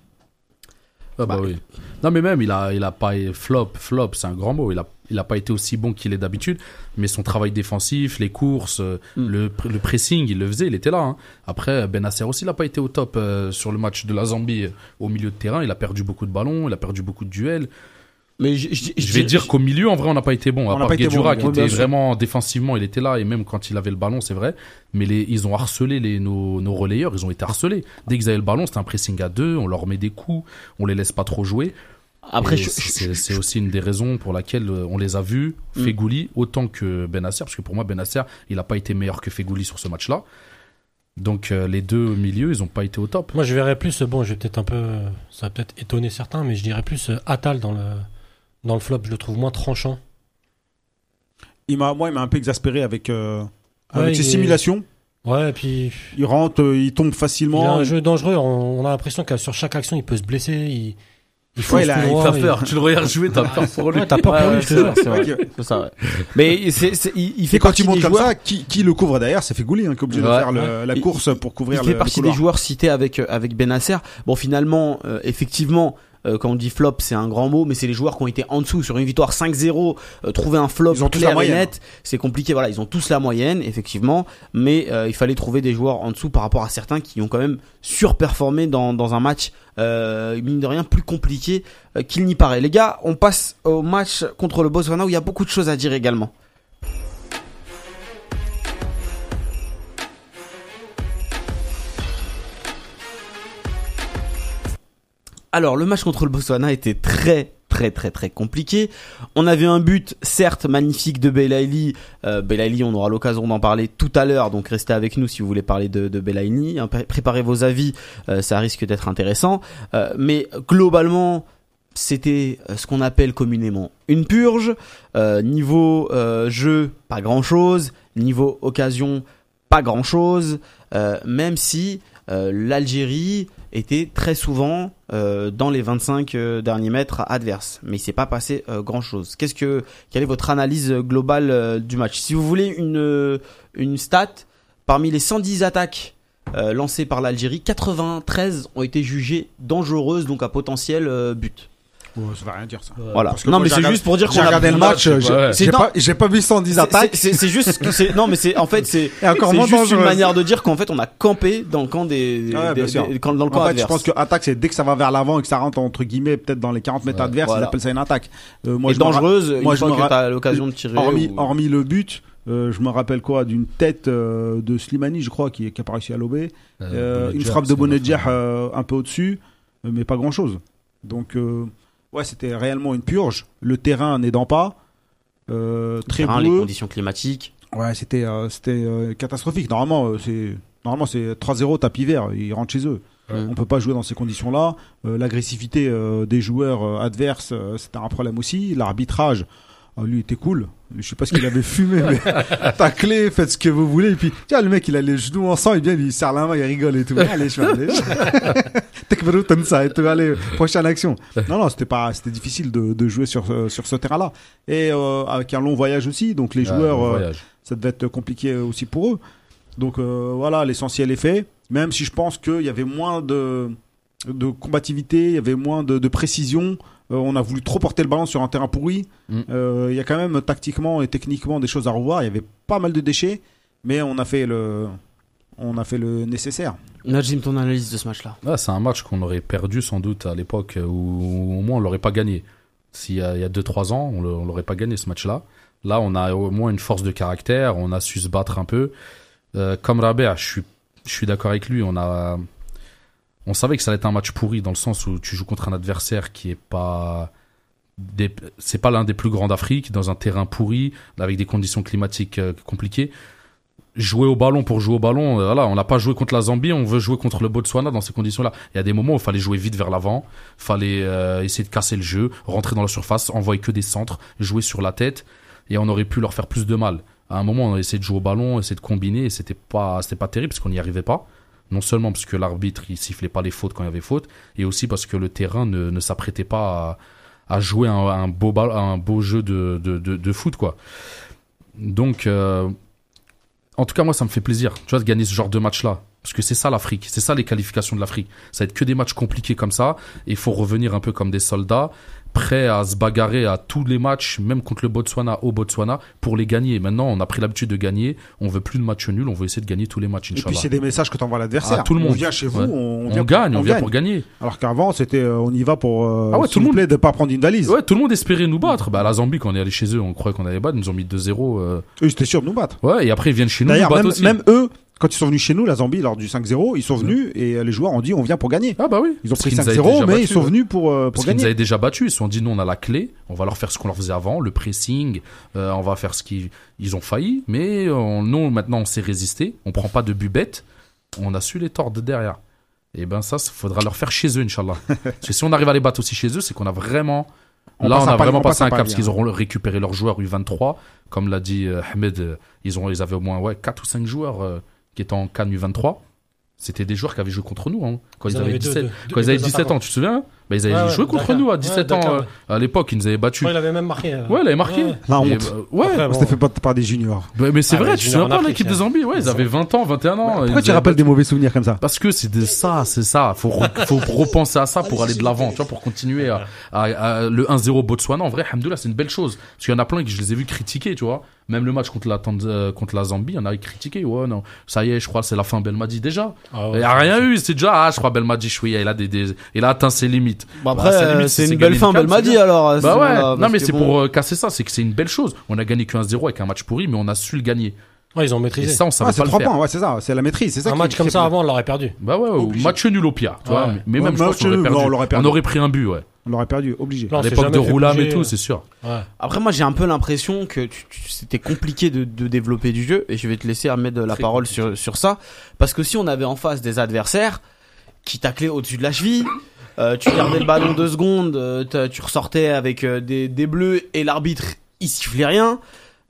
Ah bah oui. Non mais même il a il a pas flop flop c'est un grand mot il a il a pas été aussi bon qu'il est d'habitude mais son travail défensif les courses euh, Mm. le le pressing il le faisait il était là hein. après Benacer aussi il a pas été au top euh, sur le match de la Zambie au milieu de terrain il a perdu beaucoup de ballons il a perdu beaucoup de duels Mais je, je- je vais dire qu'au milieu en vrai on n'a pas été bon On à part pas été Guedjura bon, qui était vraiment défensivement il était là et même quand il avait le ballon c'est vrai mais les ils ont harcelé les nos, nos relayeurs ils ont été harcelés dès qu'ils avaient le ballon c'était un pressing à deux on leur met des coups on les laisse pas trop jouer après c'est aussi une des raisons pour laquelle euh, on les a vus, Mm. Fegouli autant que Benasser, parce que pour moi Benasser, il n'a pas été meilleur que Fegouli sur ce match-là. Donc euh, les deux au milieu, ils n'ont pas été au top. Moi, je verrais plus, bon, je vais peut-être un peu, ça va peut-être étonner certains, mais je dirais plus euh, Atal dans le, dans le flop. Je le trouve moins tranchant. Il m'a, moi, il m'a un peu exaspéré avec, euh, Ouais, avec il ses est- simulations. Ouais, et puis Il rentre, euh, il tombe il a facilement. un jeu dangereux. On, on a l'impression que sur chaque action, il peut se blesser. Il, il fonce Ouais, il il il- peur, tu le regardes jouer, t'as peur pour lui. Ouais, t'as peur pour lui, c'est vrai, c'est vrai. Ok. C'est ça, ouais. Mais c'est, c'est- il, il fait Et quand partie il monte comme joueurs. ça, qui, qui le couvre derrière C'est Fégouli hein, qui est obligé de Ouais. faire le- la Il- course pour couvrir il le fait partie le des joueurs cités avec euh, avec Benacer. Bon, finalement, euh, effectivement, euh, quand on dit flop, c'est un grand mot, mais c'est les joueurs qui ont été en dessous sur une victoire 5-0. euh, trouver un flop Ils ont tous clair la et moyenne. net, c'est compliqué. Voilà, ils ont tous la moyenne, effectivement, mais euh, il fallait trouver des joueurs en dessous par rapport à certains qui ont quand même surperformé dans dans un match euh, mine de rien plus compliqué euh, qu'il n'y paraît. Les gars, on passe au match contre le Botswana où il y a beaucoup de choses à dire également. Alors, le match contre le Botswana était très très très très compliqué. On avait un but certes magnifique de Belaïli. Euh, Belaïli, on aura l'occasion d'en parler tout à l'heure, donc restez avec nous si vous voulez parler de, de Belaïli. Hein, pré- Préparez vos avis, euh, ça risque d'être intéressant. Euh, mais globalement, c'était euh, ce qu'on appelle communément une purge. Niveau jeu, pas grand chose. Niveau occasion, pas grand chose. même si l'Algérie était très souvent euh, dans les 25 euh, derniers mètres adverses, mais il s'est pas passé euh, grand chose. Qu'est-ce que quelle est votre analyse globale du match? Si vous voulez une une stat, parmi les 110 attaques lancées par l'Algérie, 93 ont été jugées dangereuses, donc à potentiel but. Ouais, ça va rien dire ça. Voilà. Parce que Non, moi, mais c'est regardé- juste pour dire qu'on J'ai a regardé le match, j'ai pas, j'ai pas vu 110 C'est- attaques. c'est- juste que c'est non mais c'est en fait c'est juste une manière de dire qu'en fait on a campé dans le camp des, Ouais, des- des- dans le camp En fait, adverse. je pense que attaque, c'est dès que ça va vers l'avant et que ça rentre entre guillemets peut-être dans les 40 mètres Ouais, adverses, voilà. ils appellent ça une attaque. Euh, moi, et je dangereuse moi, je que t'as l'occasion de tirer. hormis, le but, euh, je me rappelle quoi d'une tête euh, de Slimani, je crois, qui, qui a pas réussi à lober. Euh, une frappe de Bonedjah euh, un peu au-dessus, euh, mais pas grand-chose. Donc, euh, ouais, c'était réellement une purge. Le terrain n'aidant pas. Euh, très terrain, les conditions climatiques. Ouais, c'était euh, c'était euh, catastrophique. Normalement, c'est normalement c'est 3-0 tapis vert. Ils rentrent chez eux. Ouais. On peut pas jouer dans ces conditions-là. L'agressivité des joueurs adverses, c'était un problème aussi. L'arbitrage, euh, lui était cool. Je sais pas ce qu'il avait fumé, mais taclé, faites ce que vous voulez. Et puis, tiens, le mec, il a les genoux ensemble, et bien, il serre la main, il rigole et tout. Allez, je vais aller. Et tout. Allez, prochaine action. Non, non, c'était pas, c'était difficile de, de jouer sur, euh, sur ce terrain-là. Et euh, avec un long voyage aussi, donc les joueurs, euh, ça devait être compliqué aussi pour eux. Donc euh, voilà, l'essentiel est fait. Même si je pense qu'il y avait moins de, de combativité, il y avait moins de, de précision. Euh, on a voulu trop porter le ballon sur un terrain pourri. Mm. Euh, Il y a quand même tactiquement et techniquement des choses à revoir. Il y avait pas mal de déchets, mais on a fait le, on a fait le nécessaire. Najim, ton analyse de ce match-là. Ah, c'est un match qu'on aurait perdu sans doute à l'époque, ou au moins on l'aurait pas gagné. S'il y a, il y a 2-3 ans, on l'aurait pas gagné ce match-là. Là, on a au moins une force de caractère, on a su se battre un peu. Euh, comme Rabea, je suis, je suis d'accord avec lui. On a, on savait que ça allait être un match pourri dans le sens où tu joues contre un adversaire qui est pas, c'est pas l'un des plus grands d'Afrique, dans un terrain pourri, avec des conditions climatiques euh, compliquées. jouer au ballon pour jouer au ballon. euh, Voilà, on n'a pas joué contre la Zambie, on veut jouer contre le Botswana dans ces conditions-là. Il y a des moments où il fallait jouer vite vers l'avant, fallait euh, essayer de casser le jeu, rentrer dans la surface, envoyer que des centres, jouer sur la tête, et on aurait pu leur faire plus de mal. À un moment, on a essayé de jouer au ballon, essayer de combiner, et c'était pas, c'était pas terrible parce qu'on n'y arrivait pas. Non seulement parce que l'arbitre il sifflait pas les fautes quand il y avait faute, et aussi parce que le terrain ne, s'apprêtait pas à, jouer un, beau ball- un beau jeu de, de, de, foot quoi. Donc euh, en tout cas, moi, ça me fait plaisir, tu vois, de gagner ce genre de match-là. Parce que c'est ça l'Afrique, c'est ça les qualifications de l'Afrique. Ça va être que des matchs compliqués comme ça, et il faut revenir un peu comme des soldats, prêts à se bagarrer à tous les matchs, même contre le Botswana au Botswana, pour les gagner. Maintenant, on a pris l'habitude de gagner, on veut plus de matchs nuls, on veut essayer de gagner tous les matchs, Et puis Inch'Allah. c'est des messages que t'envoies à l'adversaire. Ah, tout le monde. On vient chez vous, Ouais. on, gagne, on, vient gagne. pour gagner. Alors qu'avant c'était euh, on y va pour euh, Ah ouais, tout le monde- plaît de pas prendre une valise. Ouais, tout le monde espérait nous battre. Bah, la Zambie, quand on est allé chez eux, on croyait qu'on allait battre, ils nous ont mis 2-0. euh. Eux ils étaient sûrs de nous battre. Ouais, et après, ils viennent chez nous, D'ailleurs battre même, aussi. même eux quand ils sont venus chez nous la Zambie lors du 5-0, ils sont venus et les joueurs ont dit on vient pour gagner. Ah bah oui. Ils ont Parce pris qu'ils nous avaient 5-0 déjà mais ils sont venus pour euh, pour Parce qu'ils nous gagner. avaient déjà battus, ils se sont dit nous on a la clé, on va leur faire ce qu'on leur faisait avant, le pressing, euh, on va faire ce qu'ils ils ont failli, mais euh, nous maintenant on s'est résisté, on prend pas de but bête, on a su les tordre de derrière. Et ben ça, ça faudra leur faire chez eux, Inch'Allah. Parce que si on arrive à les battre aussi chez eux, c'est qu'on a vraiment... On là, on a vraiment on passe passé un cap parce qu'ils auront récupéré leurs joueurs U23. Comme l'a dit euh, Ahmed, ils, ont, ils avaient au moins ouais, 4 ou 5 joueurs euh, qui étaient en Cannes U23. C'était des joueurs qui avaient joué contre nous hein, quand ils, en avaient avaient deux, 17, deux- quand ils avaient deux 17 attaquants. ans, tu te souviens bah, Ils avaient Ouais, ouais, joué contre nous à Ouais, 17 Dakar, ans. euh, ouais. à l'époque, ils nous avaient battus. Ouais, il avait même marqué. euh, Ouais, il avait marqué. ouais. La Et, honte. euh, ouais. Après, On bon. s'était fait battre par des juniors. Bah, mais c'est Ah, vrai, tu te souviens en pas l'équipe de hein. Zambie? Ouais, ils avaient 20 ans, 21 ans. Pourquoi tu rappelles des mauvais souvenirs comme ça? Parce que c'est de ça, c'est ça. Faut, re- faut repenser à ça pour aller de l'avant, tu vois, pour continuer à, à- à- le 1-0 Botswana. En vrai, Hamdoullah, c'est une belle chose. Parce qu'il y en a plein que je les ai vus critiquer, tu vois. Même le match contre la, euh, contre la Zambie, il y en a critiqué. Ouais, non. Ça y est, je crois, c'est la fin Belmadi déjà. Ah Il n'y a rien eu, c'est déjà, ah, je crois, Belmadi, chouïa, il a des, des, il a atteint ses limites. Bon, Bah, après, limite, euh, c'est c'est une belle fin, c'est bien. alors. ce Bah ouais, non mais c'est bon, pour euh, casser ça, c'est que c'est une belle chose. On a gagné que 1-0 avec un match pourri, mais on a su le gagner. Ouais, ils ont Et maîtrisé. ça, on savait Ah, c'est pas le 3 faire. points, ouais, c'est ça, c'est la maîtrise, c'est ça Un match comme ça avant, on l'aurait perdu. Bah ouais, ou match nul au pire, tu vois. Ouais. Mais Ouais, même, je pense qu'on aurait perdu. on l'aurait perdu. On aurait pris un but, ouais. On l'aurait perdu, obligé. Non, à l'époque de Roulam et tout, euh. c'est sûr. Ouais. Après, moi, j'ai un peu l'impression que c'était compliqué de, de développer du jeu, et je vais te laisser remettre la Très parole sur, sur ça, parce que si on avait en face des adversaires qui taclaient au-dessus de la cheville, euh, tu gardais le ballon deux secondes, euh, tu ressortais avec euh, des, des bleus et l'arbitre il sifflait rien.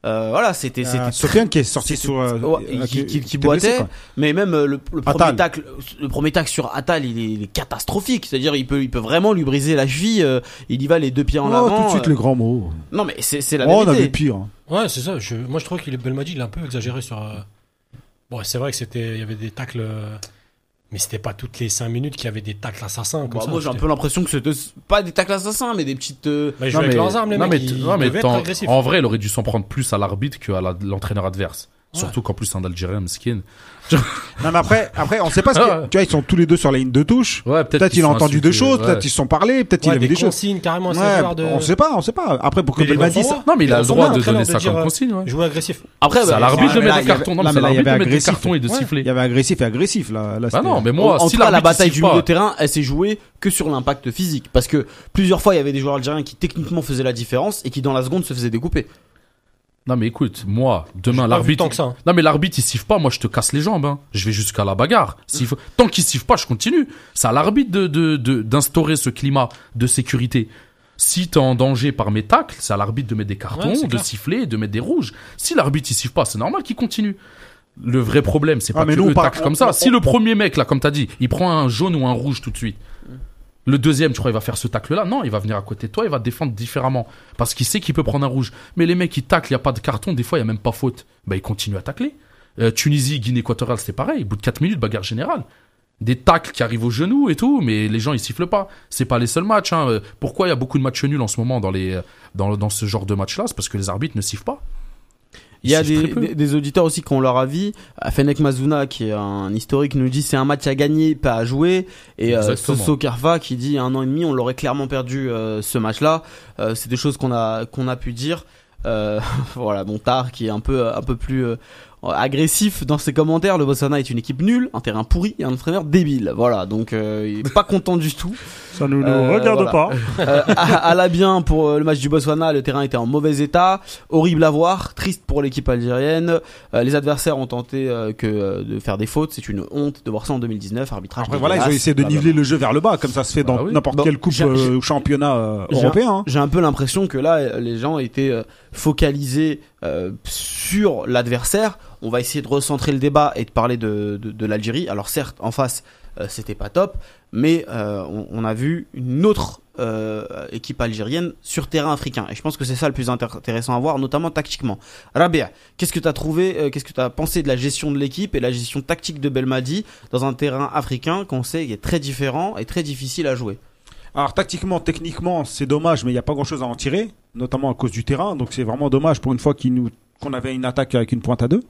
Euh, voilà, c'était c'était Euh, Sofiane qui est sorti sur euh, ouais, qui, qui, qui blessé, boitait, mais même euh, le, le premier Attal. tacle, le premier tacle sur Atal, il est, il est catastrophique. C'est-à-dire, il peut, il peut vraiment lui briser la cheville. euh, il y va les deux pieds en Oh, avant. tout de suite euh, le grand mot. Non, mais c'est c'est la Oh, on a vérité. vu pire. hein. Ouais, c'est ça. Je... Moi, je trouve qu'il est Belmadi, il a un peu exagéré sur. euh, Bon, c'est vrai que c'était, il y avait des tacles, euh, mais c'était pas toutes les 5 minutes qu'il y avait des tacles assassins. Comme Bah, ça, moi j'ai un peu l'impression que c'était pas des tacles assassins mais des petites euh, Bah, Non, avec mais- leurs armes, les non, mecs. mais, ils non, mais agressifs. en vrai, il aurait dû s'en prendre plus à l'arbitre qu'à l'entraîneur adverse. Ouais. Surtout qu'en plus, c'est un Algérien, skin. Non, mais après, après, on sait pas ce Ah qu'il- ouais. Tu vois, ils sont tous les deux sur la ligne de touche. Ouais, Peut-être qu'ils il a entendu deux choses, ouais. peut-être ils se sont parlé, peut-être il Ouais, a vu des des choses. consignes carrément à ces Ouais, de. on sait pas, on sait pas. Après, pour que Belmadi, grands ça-. Non, mais il a le droit de donner ça comme consigne. ouais. Jouer agressif. après C'est à bah, l'arbitre de mettre des il y avait- cartons. Non, c'est mais là, à il y l'arbitre de avait mettre des agressif. cartons et de siffler. il y avait agressif et agressif là. Ah c'était- non, mais moi, en si tout cas, la il bataille du pas- milieu de terrain, elle s'est jouée que sur l'impact physique. Parce que plusieurs fois, il y avait des joueurs algériens qui techniquement faisaient la différence et qui dans la seconde se faisaient découper. Non, mais écoute, moi, demain, l'arbitre. tant que ça. hein. Non mais l'arbitre il siffle pas, moi je te casse les jambes. Hein. Je vais jusqu'à la bagarre. S'il faut... Tant qu'il siffle pas, je continue. C'est à l'arbitre de, de, de- d'instaurer ce climat de sécurité. Si t'es en danger par mes tacles, c'est à l'arbitre de mettre des cartons, Ouais, de clair. siffler, de mettre des rouges. Si l'arbitre il siffle pas, c'est normal qu'il continue. Le vrai problème, c'est Ah, pas mais que nous, parle- taclent comme ça. on- Si le premier mec là, comme t'as dit, il prend un jaune ou un rouge tout de suite. Le deuxième, tu crois, il va faire ce tacle-là? Non, il va venir à côté de toi, il va défendre différemment. Parce qu'il sait qu'il peut prendre un rouge. Mais les mecs, ils taclent, il n'y a pas de carton, des fois, il n'y a même pas faute. Bah, ils continuent à tacler. Euh, Tunisie, Guinée équatoriale, c'était pareil. Au bout de 4 minutes, bagarre générale. Des tacles qui arrivent au genou et tout, mais les gens, ils sifflent pas. C'est pas les seuls matchs. Hein. Euh, Pourquoi il y a beaucoup de matchs nuls en ce moment euh, dans, dans ce genre de match-là? C'est parce que les arbitres ne sifflent pas. Il y a des, des, des auditeurs aussi qui ont leur avis. Fennec Mazuna, qui est un historique, nous dit c'est un match à gagner, pas à jouer. Et euh. Soso Karfa qui dit un an et demi, on l'aurait clairement perdu euh, ce match-là. Euh, c'est des choses qu'on a qu'on a pu dire. Euh, voilà, Montard qui est un peu un peu plus euh, agressif dans ses commentaires. Le Botswana est une équipe nulle, un terrain pourri et un entraîneur débile. Voilà, donc euh, il est pas content du tout. Ça ne nous Euh, regarde voilà. pas. Euh, à, à la bien pour euh, le match du Botswana, le terrain était en mauvais état, horrible à voir, triste pour l'équipe algérienne. Euh, les adversaires ont tenté euh, que euh, de faire des fautes, c'est une honte de voir ça en 2019, arbitrage. Après voilà, ils ont essayé de niveler le jeu vers le bas, comme ça se fait dans Bah oui. n'importe Bon, quelle coupe euh, ou championnat euh, européen. hein. J'ai un peu l'impression que là, euh, les gens étaient euh, focalisés euh, sur l'adversaire. On va essayer de recentrer le débat et de parler de, l'Algérie. Alors certes, en face, euh, c'était pas top, mais euh, on, a vu une autre euh, équipe algérienne sur terrain africain. Et je pense que c'est ça le plus intér- intéressant à voir, notamment tactiquement. Rabia, qu'est-ce que tu as trouvé, euh, qu'est-ce que tu as pensé de la gestion de l'équipe et la gestion tactique de Belmadi dans un terrain africain qu'on sait est très différent et très difficile à jouer? Alors tactiquement, techniquement, c'est dommage, mais il n'y a pas grand-chose à en tirer, notamment à cause du terrain. Donc c'est vraiment dommage pour une fois qu'on avait une attaque avec une pointe à deux.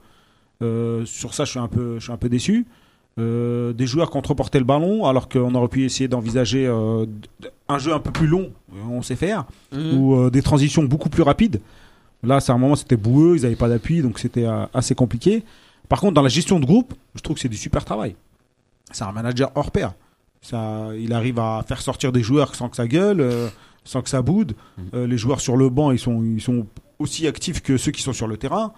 Euh, sur ça, je suis un peu, je suis un peu déçu. Euh, des joueurs qui ont trop porté le ballon, alors qu'on aurait pu essayer d'envisager euh, un jeu un peu plus long, on sait faire, ou euh, des transitions beaucoup plus rapides. Là, c'est un moment, c'était boueux, ils n'avaient pas d'appui, donc c'était assez compliqué. Par contre, dans la gestion de groupe, je trouve que c'est du super travail. C'est un manager hors pair. Ça, il arrive à faire sortir des joueurs sans que ça gueule, sans que ça boude. Euh, les joueurs sur le banc, ils sont, ils sont aussi actifs que ceux qui sont sur le terrain.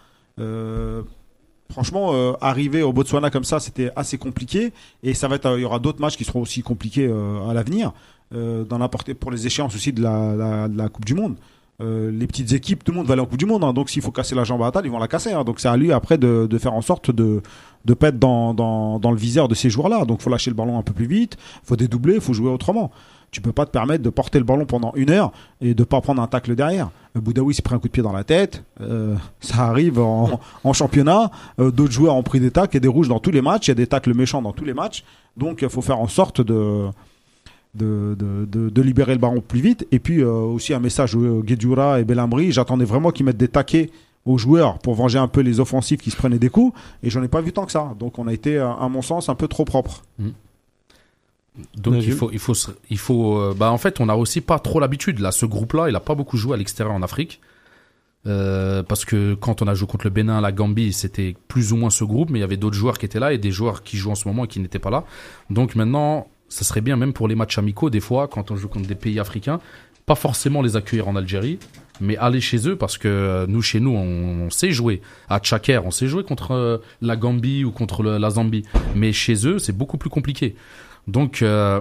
Franchement, euh, arriver au Botswana comme ça, c'était assez compliqué. Et ça va être, euh, il y aura d'autres matchs qui seront aussi compliqués euh, à l'avenir, euh, dans pour les échéances aussi de la, la- de la Coupe du Monde. Euh, les petites équipes, tout le monde va aller en Coupe du Monde. hein. donc s'il faut casser la jambe à table, ils vont la casser. hein. donc c'est à lui après de, de faire en sorte de de dans, dans, le viseur de ces joueurs-là. Donc faut lâcher le ballon un peu plus vite, faut dédoubler, faut jouer autrement. Tu peux pas te permettre de porter le ballon pendant une heure et de pas prendre un tacle derrière. Euh, Boudaoui s'est pris un coup de pied dans la tête. Euh, ça arrive en, en championnat. Euh, D'autres joueurs ont pris des tacles et des rouges dans tous les matchs. Il y a des tacles méchants dans tous les matchs. Donc il faut faire en sorte de de, de, de, de libérer le ballon plus vite. Et puis euh, aussi un message au Guedjura et Belambri. J'attendais vraiment qu'ils mettent des taquets aux joueurs pour venger un peu les offensifs qui se prenaient des coups. Et j'en ai pas vu tant que ça. Donc on a été, euh, à mon sens, un peu trop propre. Donc Vas-y. il faut, il faut, il faut, euh, bah en fait, on a aussi pas trop l'habitude. Là, ce groupe-là, il a pas beaucoup joué à l'extérieur en Afrique, Euh, parce que quand on a joué contre le Bénin, la Gambie, c'était plus ou moins ce groupe, mais il y avait d'autres joueurs qui étaient là et des joueurs qui jouent en ce moment et qui n'étaient pas là. Donc maintenant, ça serait bien même pour les matchs amicaux des fois, quand on joue contre des pays africains, pas forcément les accueillir en Algérie, mais aller chez eux parce que euh, nous, chez nous, on, sait jouer. À Tchaker, on sait jouer contre euh, la Gambie ou contre la Zambie, mais chez eux, c'est beaucoup plus compliqué. Donc, euh,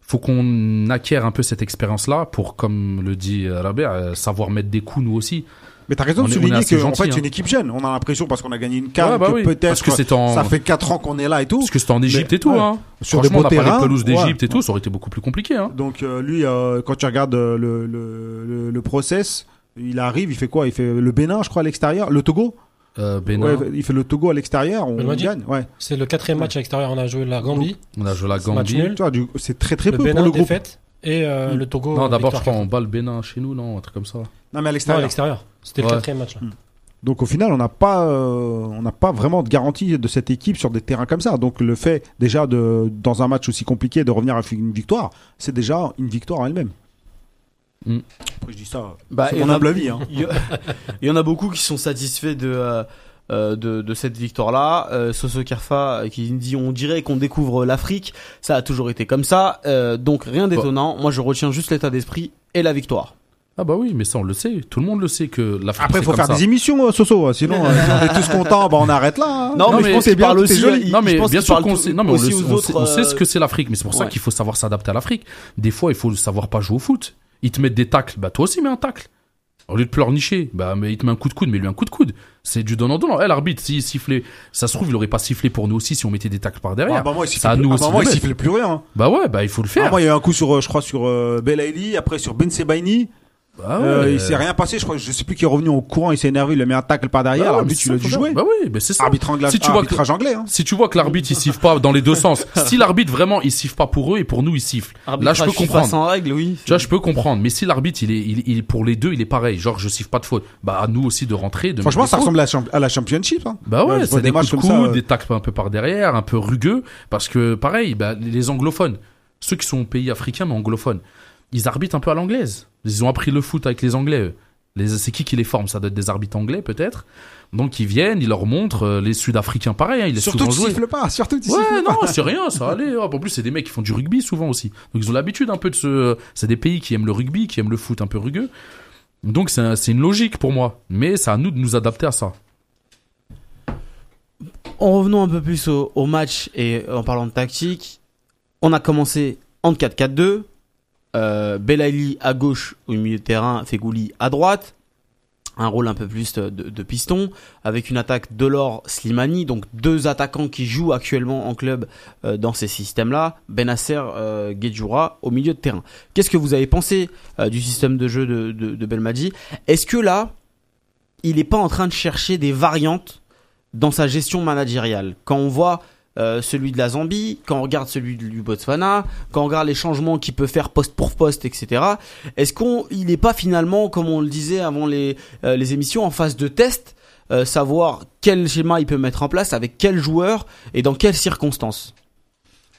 faut qu'on acquiert un peu cette expérience-là pour, comme le dit euh, savoir mettre des coups nous aussi. Mais t'as raison On de souligner que en fait, c'est hein. une équipe jeune. On a l'impression parce qu'on a gagné une canne Ouais, bah que oui, peut-être parce que c'est en, ça fait 4 ans qu'on est là et tout. parce que c'était en Égypte Mais, et tout, ouais. hein. Sur des beaux on a parlé terrains, de pelouse d'Égypte ouais. et tout, ça aurait été beaucoup plus compliqué, hein. Donc euh, lui, euh, quand tu regardes euh, le, le, le, le process, il arrive, il fait quoi? Il fait le Bénin, je crois, à l'extérieur. Le Togo? Euh, Bénin, Ouais, il fait le Togo à l'extérieur, on gagne. Ouais. C'est le quatrième match à l'extérieur. On a joué la Gambie, on a joué la Gambie. c'est très très le peu Bénin pour le groupe. défaite et le Togo. Non, d'abord, je crois, on bat le Bénin chez nous, non, un truc comme ça. Non, mais à Non, à l'extérieur. l'extérieur. C'était Ouais. le quatrième match. Là. Donc au final, on n'a pas, euh, on n'a pas vraiment de garantie de cette équipe sur des terrains comme ça. Donc le fait déjà de, dans un match aussi compliqué, de revenir avec une victoire, c'est déjà une victoire en elle-même. Mm. Après, je dis ça, Bah, c'est il y mon en a- humble avis. Hein. Il y, en a beaucoup qui sont satisfaits de euh, euh, de, de cette victoire-là. Euh, Soso Kerfa qui dit on dirait qu'on découvre l'Afrique. Ça a toujours été comme ça. Euh, donc rien d'étonnant. Moi je retiens juste l'état d'esprit et la victoire. Ah bah oui, mais ça, on le sait. Tout le monde le sait que l'Afrique, Après, il faut comme faire ça. des émissions, euh, Soso. euh, Sinon, euh, on est tous contents, bah, on arrête là. hein. Non, mais je pense c'est qu'il bien, aussi- joli. Non mais bien sûr qu'on sait, non, mais on, aussi le- aux on sait, on sait euh, ce que c'est l'Afrique, mais c'est pour ça qu'il faut savoir s'adapter à l'Afrique. Des fois, il faut savoir pas jouer au foot. Ils te mettent des tacles, bah toi aussi mets un tacle. Au lieu de pleurnicher, bah mais il te met un coup de coude, mais lui un coup de coude. C'est du donnant-donnant. Eh, l'arbitre, s'il sifflait, ça se trouve, il aurait pas sifflé pour nous aussi si on mettait des tacles par derrière. Ah, bah, moi, il Ça, siffle plus- nous ah, bah, moi, il siffle plus rien. hein. Bah ouais, bah il faut le Ah, faire. moi, il y a eu un coup sur, euh, je crois, sur euh, Belaïli, après sur Ben Sebaini. Bah ouais. Euh, il s'est rien passé. Je crois, je sais plus qui est revenu au courant. Il s'est énervé. Il a mis un tacle par Bah derrière. ouais, mais L'arbitre, a ça, dû jouer. Bah oui, bah c'est ça. Arbitre anglais, Si tu vois que- arbitrage anglais. Hein. Si tu vois que l'arbitre il siffle pas dans les deux sens, si l'arbitre vraiment il siffle pas pour eux et pour nous il siffle, là je peux comprendre. sans règle, oui. Tu vois, je peux comprendre. Mais si l'arbitre il est, il, il est pour les deux, il est pareil. Genre je siffle pas de faute. Bah à nous aussi de rentrer. De Franchement, ça ressemble à la, champ- à la championship. Hein. Bah ouais, Ouais, c'est des des, matchs coups de comme ça, euh. des tacles un peu par derrière, un peu rugueux, parce que pareil, bah, les anglophones, ceux qui sont au pays africains mais anglophones, ils arbitrent un peu à l'anglaise. Ils ont appris le foot avec les Anglais. eux. Les, c'est qui qui les forme? Ça doit être des arbitres anglais peut-être. Donc ils viennent, ils leur montrent. euh, les Sud-Africains, pareil, hein, ils Surtout souvent tu siffles pas, surtout tu Ouais, siffles non, pas. c'est rien, ça allait. hop. En plus, c'est des mecs qui font du rugby souvent aussi. Donc ils ont l'habitude un peu de se. C'est des pays qui aiment le rugby, qui aiment le foot un peu rugueux. Donc c'est un- c'est une logique pour moi. Mais c'est à nous de nous adapter à ça. En revenant un peu plus au, au match et en parlant de tactique, on a commencé en 4-4-2. Euh, à gauche au milieu de terrain, Fegouli à droite. Un rôle un peu plus de, piston, avec une attaque Delors Slimani, donc deux attaquants qui jouent actuellement en club euh, dans ces systèmes-là. Benasser euh, Guedjoura au milieu de terrain. Qu'est-ce que vous avez pensé euh, du système de jeu de, de, de Belmadi? Est-ce que là, il n'est pas en train de chercher des variantes dans sa gestion managériale? Quand on voit euh, celui de la Zambie, quand on regarde celui du Botswana, quand on regarde les changements qu'il peut faire poste pour poste, etc. Est-ce qu'on, il n'est pas finalement, comme on le disait avant les, euh, les émissions, en phase de test, euh, savoir quel schéma il peut mettre en place, avec quel joueur et dans quelles circonstances?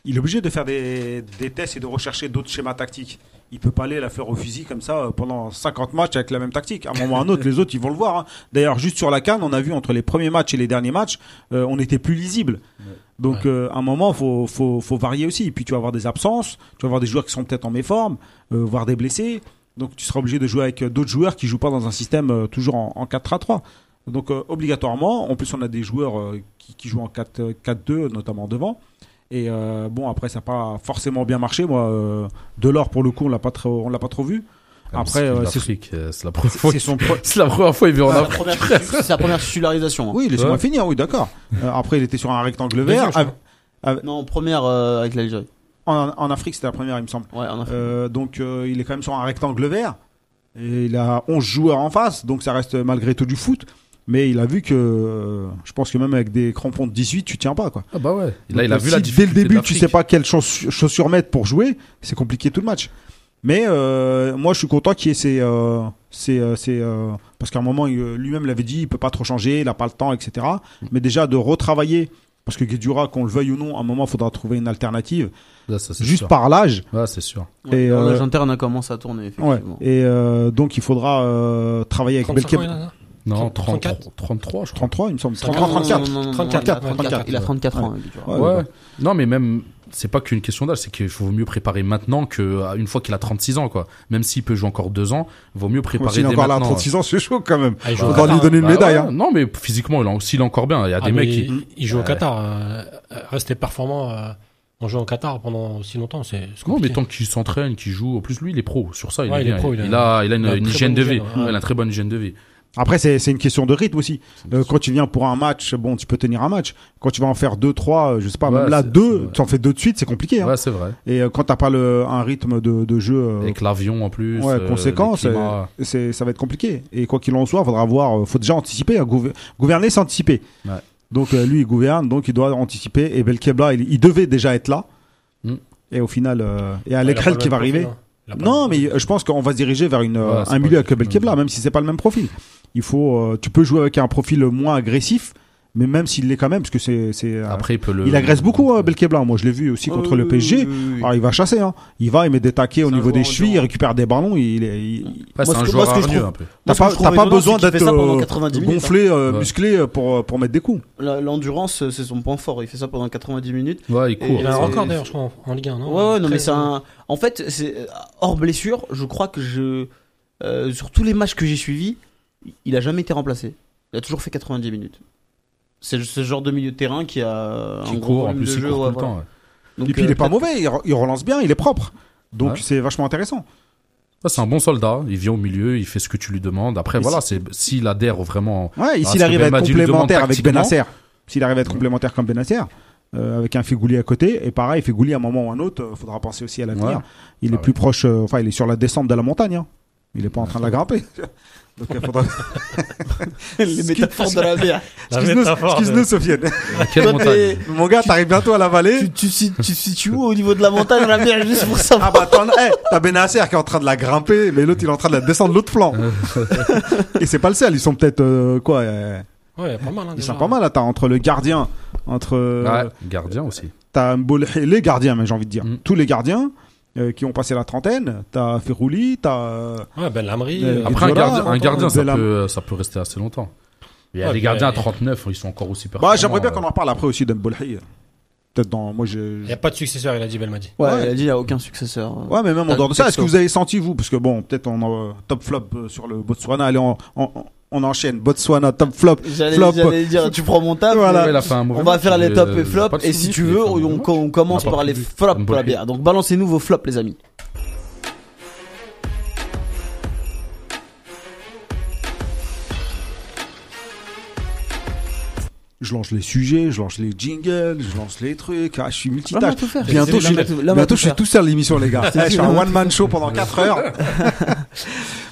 Il est obligé de faire des, des tests et de rechercher d'autres schémas tactiques. Il peut pas aller la faire au fusil comme ça euh, pendant 50 matchs avec la même tactique. À un moment ou à un autre, les autres, ils vont le voir. hein. D'ailleurs, juste sur la canne, on a vu entre les premiers matchs et les derniers matchs, euh, on était plus lisible. Donc, Ouais. euh, à un moment, faut, faut, faut varier aussi. Et puis, tu vas avoir des absences, tu vas avoir des joueurs qui sont peut-être en méforme, euh, voire des blessés. Donc, tu seras obligé de jouer avec euh, d'autres joueurs qui jouent pas dans un système euh, toujours en, en 4-3-3. Donc, obligatoirement, en plus, on a des joueurs qui, qui jouent en 4 4-2, notamment devant. Et bon, après, ça n'a pas forcément bien marché. Moi, Delors, pour le coup, on l'a pas trop, on l'a pas trop vu. Après, c'est- euh, la première fois. C'est la première fois qu'il vit en C'est la Afrique. première- C'est la première titularisation. hein. Oui, laissez-moi Ouais. finir. Oui, d'accord. Euh, après, il était sur un rectangle vert. Non, première euh, avec l'Algérie. En, en Afrique, c'était la première, il me semble. Ouais, en Afrique. Euh, donc, euh, il est quand même sur un rectangle vert. Et il a 11 joueurs en face. Donc, ça reste malgré tout du foot. Mais il a vu que, euh, je pense que même avec des crampons de 18, tu tiens pas, quoi. Ah bah ouais. Là, il a vu si la dès le début, tu sais pas quelles chauss- chaussures mettre pour jouer, c'est compliqué tout le match. Mais euh, moi, je suis content qu'il y ait ces, euh, ces, euh, ces, euh, parce qu'à un moment, lui-même l'avait dit, il peut pas trop changer, il a pas le temps, etc. Mais déjà de retravailler, parce que Guedjura, qu'on le veuille ou non, à un moment, il faudra trouver une alternative, Là, ça, c'est juste sûr. par l'âge. Ouais, c'est sûr. Et, euh, l'âge interne a commencé à tourner, Ouais. Et euh, donc, il faudra euh, travailler avec 35 ans, Belkeb. il a, là Non, 34. 33, 33, je crois. 33, il me semble. 34, 33, 34. Non, non, non, non, 34, 34, 34. Il a 34 ans. Ouais. ouais. Non, mais même, c'est pas qu'une question d'âge, c'est qu'il faut mieux préparer maintenant que une fois qu'il a 36 ans, quoi. Même s'il peut jouer encore deux ans, vaut mieux préparer dès encore là à maintenant. 36 ans, c'est chaud quand même. Ah, il joue Faudra Qatar, lui donner une Bah médaille. ouais, hein. Non, mais physiquement, il, en- s'il est encore bien, il y a Ah, des mecs qui. il, il joue au. Qatar. euh, rester performant euh, en jouant au Qatar pendant aussi longtemps, c'est Non, mais tant qu'il s'entraîne, qu'il joue. En plus, lui, il est pro. Sur ça, il Ouais, est il est bien. pro, il, a- il a une, il a une une très hygiène de vie. hygiène, ouais. Ouais, Il a une très bonne hygiène de vie. Après, c'est c'est une question de rythme aussi. Euh, quand tu viens pour un match, bon, tu peux tenir un match. Quand tu vas en faire deux, trois, euh, je sais pas, Ouais, même là, deux, tu en fais deux de suite, c'est compliqué. Hein. Ouais, c'est vrai. Et euh, quand t'as pas le, un rythme de, de jeu, euh, Avec l'avion en plus. ouais, euh, conséquent, c'est, ça va être compliqué. Et quoi qu'il en soit, faudra voir, euh, faut déjà anticiper. hein, gouver- gouverner, c'est anticiper. Ouais. Donc euh, lui, il gouverne, donc il doit anticiper. Et Belkebla, il, il devait déjà être là. Mm. Et au final, euh, et Ouais, il a Alekrel pas qui va arriver. hein. Non, mais je pense qu'on va se diriger vers une, un milieu avec Belkebla, même si c'est pas le même profil. Il faut, euh, tu peux jouer avec un profil moins agressif, mais même s'il l'est quand même, parce que c'est, c'est, euh, Après, il peut le. il agresse beaucoup, euh, Belkebla. Moi, je l'ai vu aussi contre le PSG. oui, oui, oui. Alors, il va chasser, hein. Il va, il met des taquets au niveau des chevilles, il récupère des ballons, il est, il- c'est un que- joueur moi, ce que je hargneux trouve- un peu. T'as pas, je t'as pas besoin d'être fait ça pendant euh, 90 minutes, gonflé, euh, Ouais. musclé pour, pour mettre des coups. L'endurance, c'est son point fort. Il fait ça pendant 90 minutes. Ouais, il court. Il a un record d'ailleurs, je crois, en, Ligue 1, non Ouais, ouais, non, mais c'est un. En fait, c'est hors blessure. Je crois que je. sur tous les matchs que j'ai suivis, il a jamais été remplacé. Il a toujours fait 90 minutes. C'est ce genre de milieu de terrain qui a un Qui gros court, en plus, de il jeu. court ouais, tout le voilà. temps. ouais. Donc, Et puis, il euh, est pas mauvais, il, re- il relance bien, il est propre. Donc, Ouais. c'est vachement intéressant. Ouais, c'est un bon soldat. Il vient au milieu, il fait ce que tu lui demandes. Après, Et voilà, s'il adhère vraiment. Ouais, et Ah, s'il arrive à être complémentaire avec. Benasser, s'il arrive à être complémentaire comme Benasser, euh, avec un Figouli à côté, et pareil, Figouli à un moment ou un autre, euh, faudra penser aussi à l'avenir. Ouais. Il est Ah plus proche, euh, enfin, il est sur la descente de la montagne. hein. Il est pas en train de la grimper. Donc, il faudra. les métaphores de la mer. Excuse-nous, Sofiane. Mon gars, t'arrives bientôt à la vallée. Tu, tu, si- tu situes où au niveau de la montagne, la mer, juste pour savoir? Ah bah attends, hey, t'as Benasser qui est en train de la grimper, mais l'autre il est en train de la descendre de l'autre flanc. Et c'est pas le seul, ils sont peut-être euh, quoi euh, Ouais, pas mal. Hein, Ils sont pas mal là, t'as entre le gardien, entre euh, Ouais, gardien aussi. t'as les gardiens, mais j'ai envie de dire Mm. tous les gardiens. Euh, qui ont passé la trentaine. T'as Ferrouli, t'as. euh, Ouais, Ben Lamry. Euh, Après, un gardien, un gardien ça, Bellam. peut, ça peut rester assez longtemps. Il y a Ouais, des gardiens à euh, 39, ils sont encore aussi performants. Bah, j'aimerais bien qu'on en parle après aussi d'Mbolhi. Peut-être dans. Moi, j'ai. Il n'y a pas de successeur, il a dit Belmadi. Ouais, Ouais. il a dit il n'y a aucun successeur. Ouais, mais même en dehors de ça, est-ce que vous avez senti, vous? Parce que bon, peut-être on a top flop sur le Botswana. Allez, on, on, on enchaîne. Botswana, top flop. J'allais Flop. dire, tu prends mon table. Voilà. ouais, On va faire les j'ai- tops et de Et si tu veux, on, on commence par les flops pour la bière. Donc balancez-nous vos flops, les amis. Je lance les sujets, je lance les jingles, je lance les trucs. Ah, je suis multitâche. Bientôt, je suis, bientôt, je suis tout seul l'émission, les gars. Je suis un one-man show pendant 4 heures.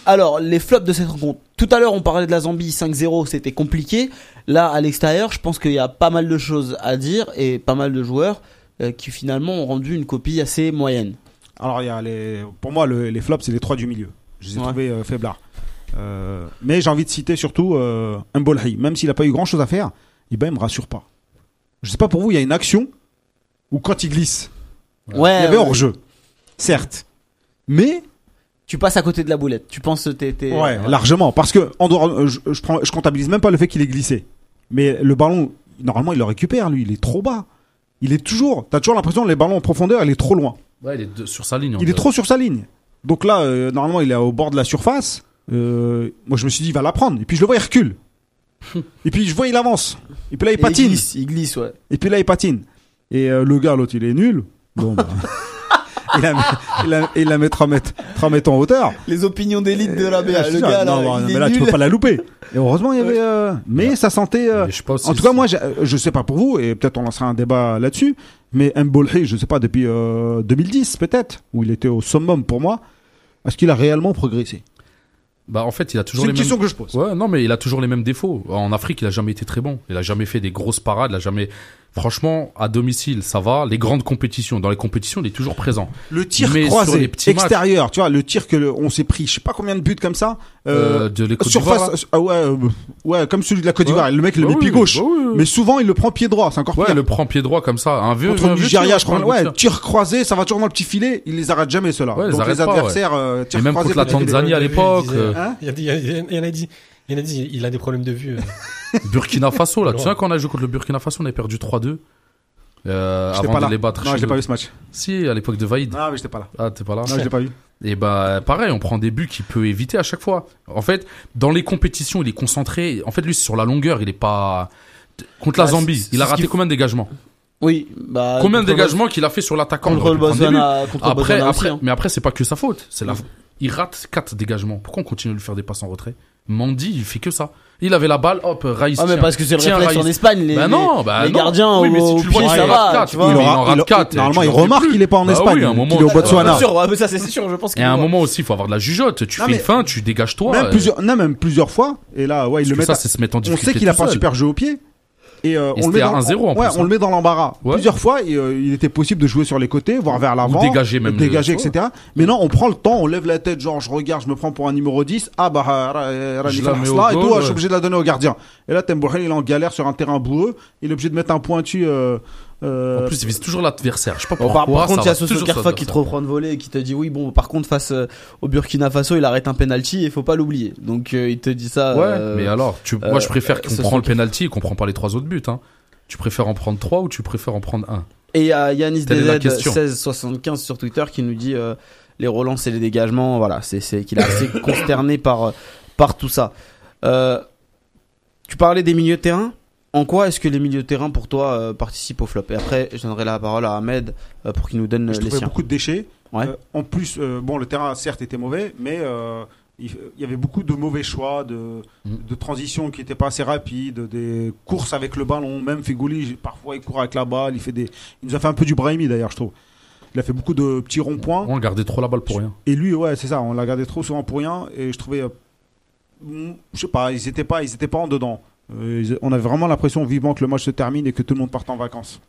Alors, les flops de cette rencontre. Tout à l'heure, on parlait de la Zambie 5-0, c'était compliqué. Là, à l'extérieur, je pense qu'il y a pas mal de choses à dire et pas mal de joueurs euh, qui finalement ont rendu une copie assez moyenne. Alors, il y a les, pour moi, le- les flops, c'est les trois du milieu. Je les ai Ouais. trouvés euh, faiblards. Euh, mais j'ai envie de citer surtout euh, Mbolhi. Même s'il n'a pas eu grand chose à faire, eh ben, il me rassure pas. Je sais pas pour vous, il y a une action où quand il glisse, Ouais. il y avait ouais. hors-jeu. Certes. Mais, Tu passes à côté de la boulette. Tu penses que t'es, t'es- ouais, largement. Parce que, en dehors, euh, je, je, prends, je comptabilise même pas le fait qu'il est glissé. Mais le ballon, normalement, il le récupère, lui. Il est trop bas. Il est toujours, t'as toujours l'impression que les ballons en profondeur, il est trop loin. Ouais, il est de- sur sa ligne. Il est trop sur sa ligne. Donc là, euh, normalement, il est au bord de la surface. Euh, moi, je me suis dit, il va la prendre. Et puis, je le vois, il recule. Et puis, je vois, il avance. Et puis là, il Et patine. Il glisse, il glisse, ouais. Et puis là, il patine. Et euh, le gars, l'autre, il est nul. Bon, bah. il la met, il la, il la met 3 mètres, 3 mètres en hauteur. Les opinions d'élite de la Euh, BA. je Le gars, non, là, non, il mais là, tu nul. peux pas la louper. Et heureusement, il y avait. euh, mais ça sentait. euh, Mais je aussi en tout cas, moi, euh, je sais pas pour vous, et peut-être on lancera un débat là-dessus. Mais Mbolhi, je sais pas, depuis euh, 2010, peut-être, où il était au summum pour moi, est-ce qu'il a réellement progressé? Bah, en fait, il a C'est toujours une les mêmes. question que je pose. Ouais, non, mais il a toujours les mêmes défauts. En Afrique, il a jamais été très bon. Il a jamais fait des grosses parades. Il a jamais. Franchement, à domicile, ça va. Les grandes compétitions, dans les compétitions, il est toujours présent. Le tir Mais sur croisé, les petits matchs- extérieur, tu vois, le tir que le- on s'est pris, je sais pas combien de buts comme ça. Euh, Euh, de surface, ah ouais, euh, ouais, comme celui de la Côte d'Ivoire. Le mec, il le Bah met oui, pied gauche. bah oui, oui. Mais souvent, il le prend pied droit. C'est encore Ouais, pire. le prend pied droit comme ça. Un vieux. Contre un le vieux Nigeria, tir, je crois. un Ouais, tir. tir croisé, ça va toujours dans le petit filet. Il les arrête jamais, ceux-là. Donc les pas, ouais. adversaires, euh, tir Et même croisé, contre la. Tanzanie à Il l'époque, il. Hein Il a dit, il a dit, il a a a des problèmes de vue. euh. Burkina Faso, là. Tu sais, quand on a joué contre le Burkina Faso, on avait perdu 3-2. Euh, J'étais avant pas de là. les battre. Non, chez je l'ai pas vu ce match. Si, à l'époque de Vaïd. Non, mais j'étais pas là. Ah, t'es pas là? Non, je l'ai pas vu. Et bah pareil, on prend des buts qu'il peut éviter à chaque fois. En fait, dans les compétitions, il est concentré. En fait, lui, sur la longueur, il est pas contre la Ah, Zambie. c'est- Il a c'est ce raté qu'il- combien de dégagements? Oui, bah. Combien de contre dégagements qu'il a fait sur l'attaquant? Contre le aurait pu prendre des buts. Botswana, contre le Après, Botswana aussi, après, hein. mais après, c'est pas que sa faute. C'est la, il rate quatre dégagements. Pourquoi on continue de lui faire des passes en retrait? Mandy, il fait que ça. Il avait la balle, hop, Raïs. Ah mais tiens. parce que c'est le Tiens, réflexe en. Espagne les, Bah non, bah les non. gardiens Oui, mais si au, tu le vois, pied il ça va rate quatre. tu vois Il Il en aura, il- quatre, normalement, tu il remarque qu'il est pas en Bah Espagne. oui, à un moment, qu'il est au euh, Botswana. Bien sûr, ouais, mais ça c'est sûr je pense Et qu'il à un moment aussi, il faut avoir de la jugeote. Tu Non, fais une fin, tu dégages toi. Même euh, plusieurs, non, même plusieurs fois. Et là, ouais, il parce le met. ça, à- c'est se mettre en On difficulté. sait qu'il a pas un super jeu au pied. Et, euh, Et on le met dans, à 1-0 en ouais, plus, on le met dans l'embarras. Ouais. Plusieurs fois, et, euh, il était possible de jouer sur les côtés, voire vers l'avant. dégager même Dégager, etc. Mais non, on prend le temps, on lève la tête, genre, je regarde, je me prends pour un numéro 10. Ah, bah, euh, euh, Je la mets et tout, je suis obligé de la donner au gardien. Et là, Tembouhel, il est en galère sur un terrain boueux. Il est obligé de mettre un pointu, euh, En plus, il vise toujours l'adversaire. Je sais pas pourquoi. par, par contre, il y a ça va Soso toujours Kerfa sur qui te reprend de voler et qui te dit oui, bon, par contre, face euh, au Burkina Faso, il arrête un penalty et faut pas l'oublier. Donc, euh, il te dit ça. Ouais, mais alors, tu, moi, je préfère qu'on ce prend le penalty et qu'on prend pas les trois autres buts. Hein. Tu préfères en prendre trois ou tu préfères en prendre un? Et il y a Yanis Telle est la DZ question. 1675 sur Twitter qui nous dit les relances et les dégagements, voilà, c'est qu'il est assez consterné par par tout ça. Tu parlais des milieux de terrain? En quoi est-ce que les milieux de terrain pour toi euh, participent au flop? Et après, je donnerai la parole à Ahmed euh, pour qu'il nous donne euh, je les trouvais siens. beaucoup de déchets. Ouais. Euh, en plus, euh, bon, le terrain certes était mauvais, mais euh, il il y avait beaucoup de mauvais choix, de, Mm. de transitions qui n'étaient pas assez rapides, des courses avec le ballon. Même Figouli, parfois il court avec la balle, il fait des, il nous a fait un peu du Brahimi d'ailleurs, je trouve. Il a fait beaucoup de petits ronds-points. On gardait trop la balle pour rien. Et lui, ouais, c'est ça, on l'a gardé trop souvent pour rien. Et je trouvais, euh, mm, je sais pas, ils étaient pas, ils étaient pas en dedans. Euh, on avait vraiment l'impression vivement que le match se termine et que tout le monde parte en vacances.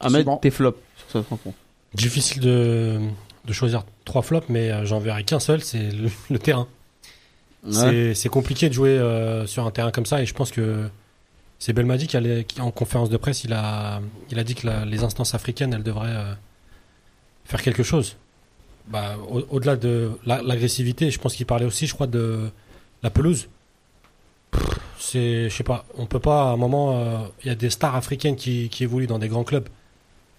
Ahmed, tes flops sur cette rencontre. Difficile de, de choisir trois flops, mais euh, j'en verrai qu'un seul, c'est le, le terrain. Ouais. C'est- C'est compliqué de jouer euh, sur un terrain comme ça, et je pense que c'est Belmadi qui, en conférence de presse, il a, il a dit que la- les instances africaines, elles devraient, euh, faire quelque chose. Bah, au- au-delà de la- l'agressivité, je pense qu'il parlait aussi, je crois, de la pelouse. C'est, je sais pas, on peut pas, à un moment, euh, il y a des stars africaines qui, qui évoluent dans des grands clubs,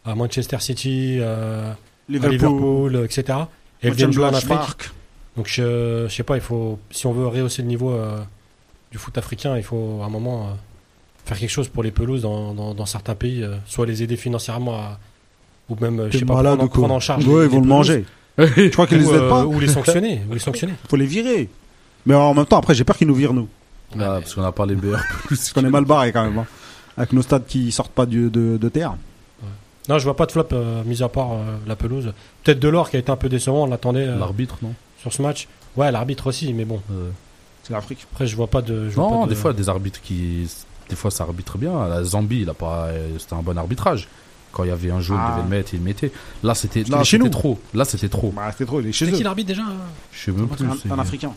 à Manchester City, euh, à Liverpool, etc. Et viennent jouer en Afrique. Park. Donc je, je sais pas, il faut si on veut rehausser le niveau euh, du foot africain, il faut à un moment faire quelque chose pour les pelouses dans, dans, dans certains pays, soit les aider financièrement à, ou même je sais pas prendre, prendre en charge. Ils vont le manger. Tu crois qu'ils les aident pas ou les sanctionner, ou les sanctionner. Faut les virer. Mais en même temps, après, j'ai peur qu'ils nous virent nous. Ah, parce qu'on a pas les meilleurs. Parce qu'on est mal barré quand même. hein. Avec nos stades qui sortent pas de, de terre. Non, je vois pas de flop euh, mis à part euh, la pelouse. Peut-être Delors qui a été un peu décevant, on l'attendait euh, L'arbitre, non? sur ce match. Ouais, l'arbitre aussi, mais bon. Euh, C'est l'Afrique. Après, je vois pas de. je vois Non, pas de- des fois, des arbitres qui. Des fois, ça arbitre bien. La Zambie, il a pas. C'était un bon arbitrage. Quand il y avait un jaune, Ah. il devait le mettre, il le mettait. Là, c'était là, chez nous. trop. Là, c'était trop. Bah, c'était trop, il est chez C'est qui eux. l'arbitre déjà? Je sais même plus. c'est- Un, un Africain.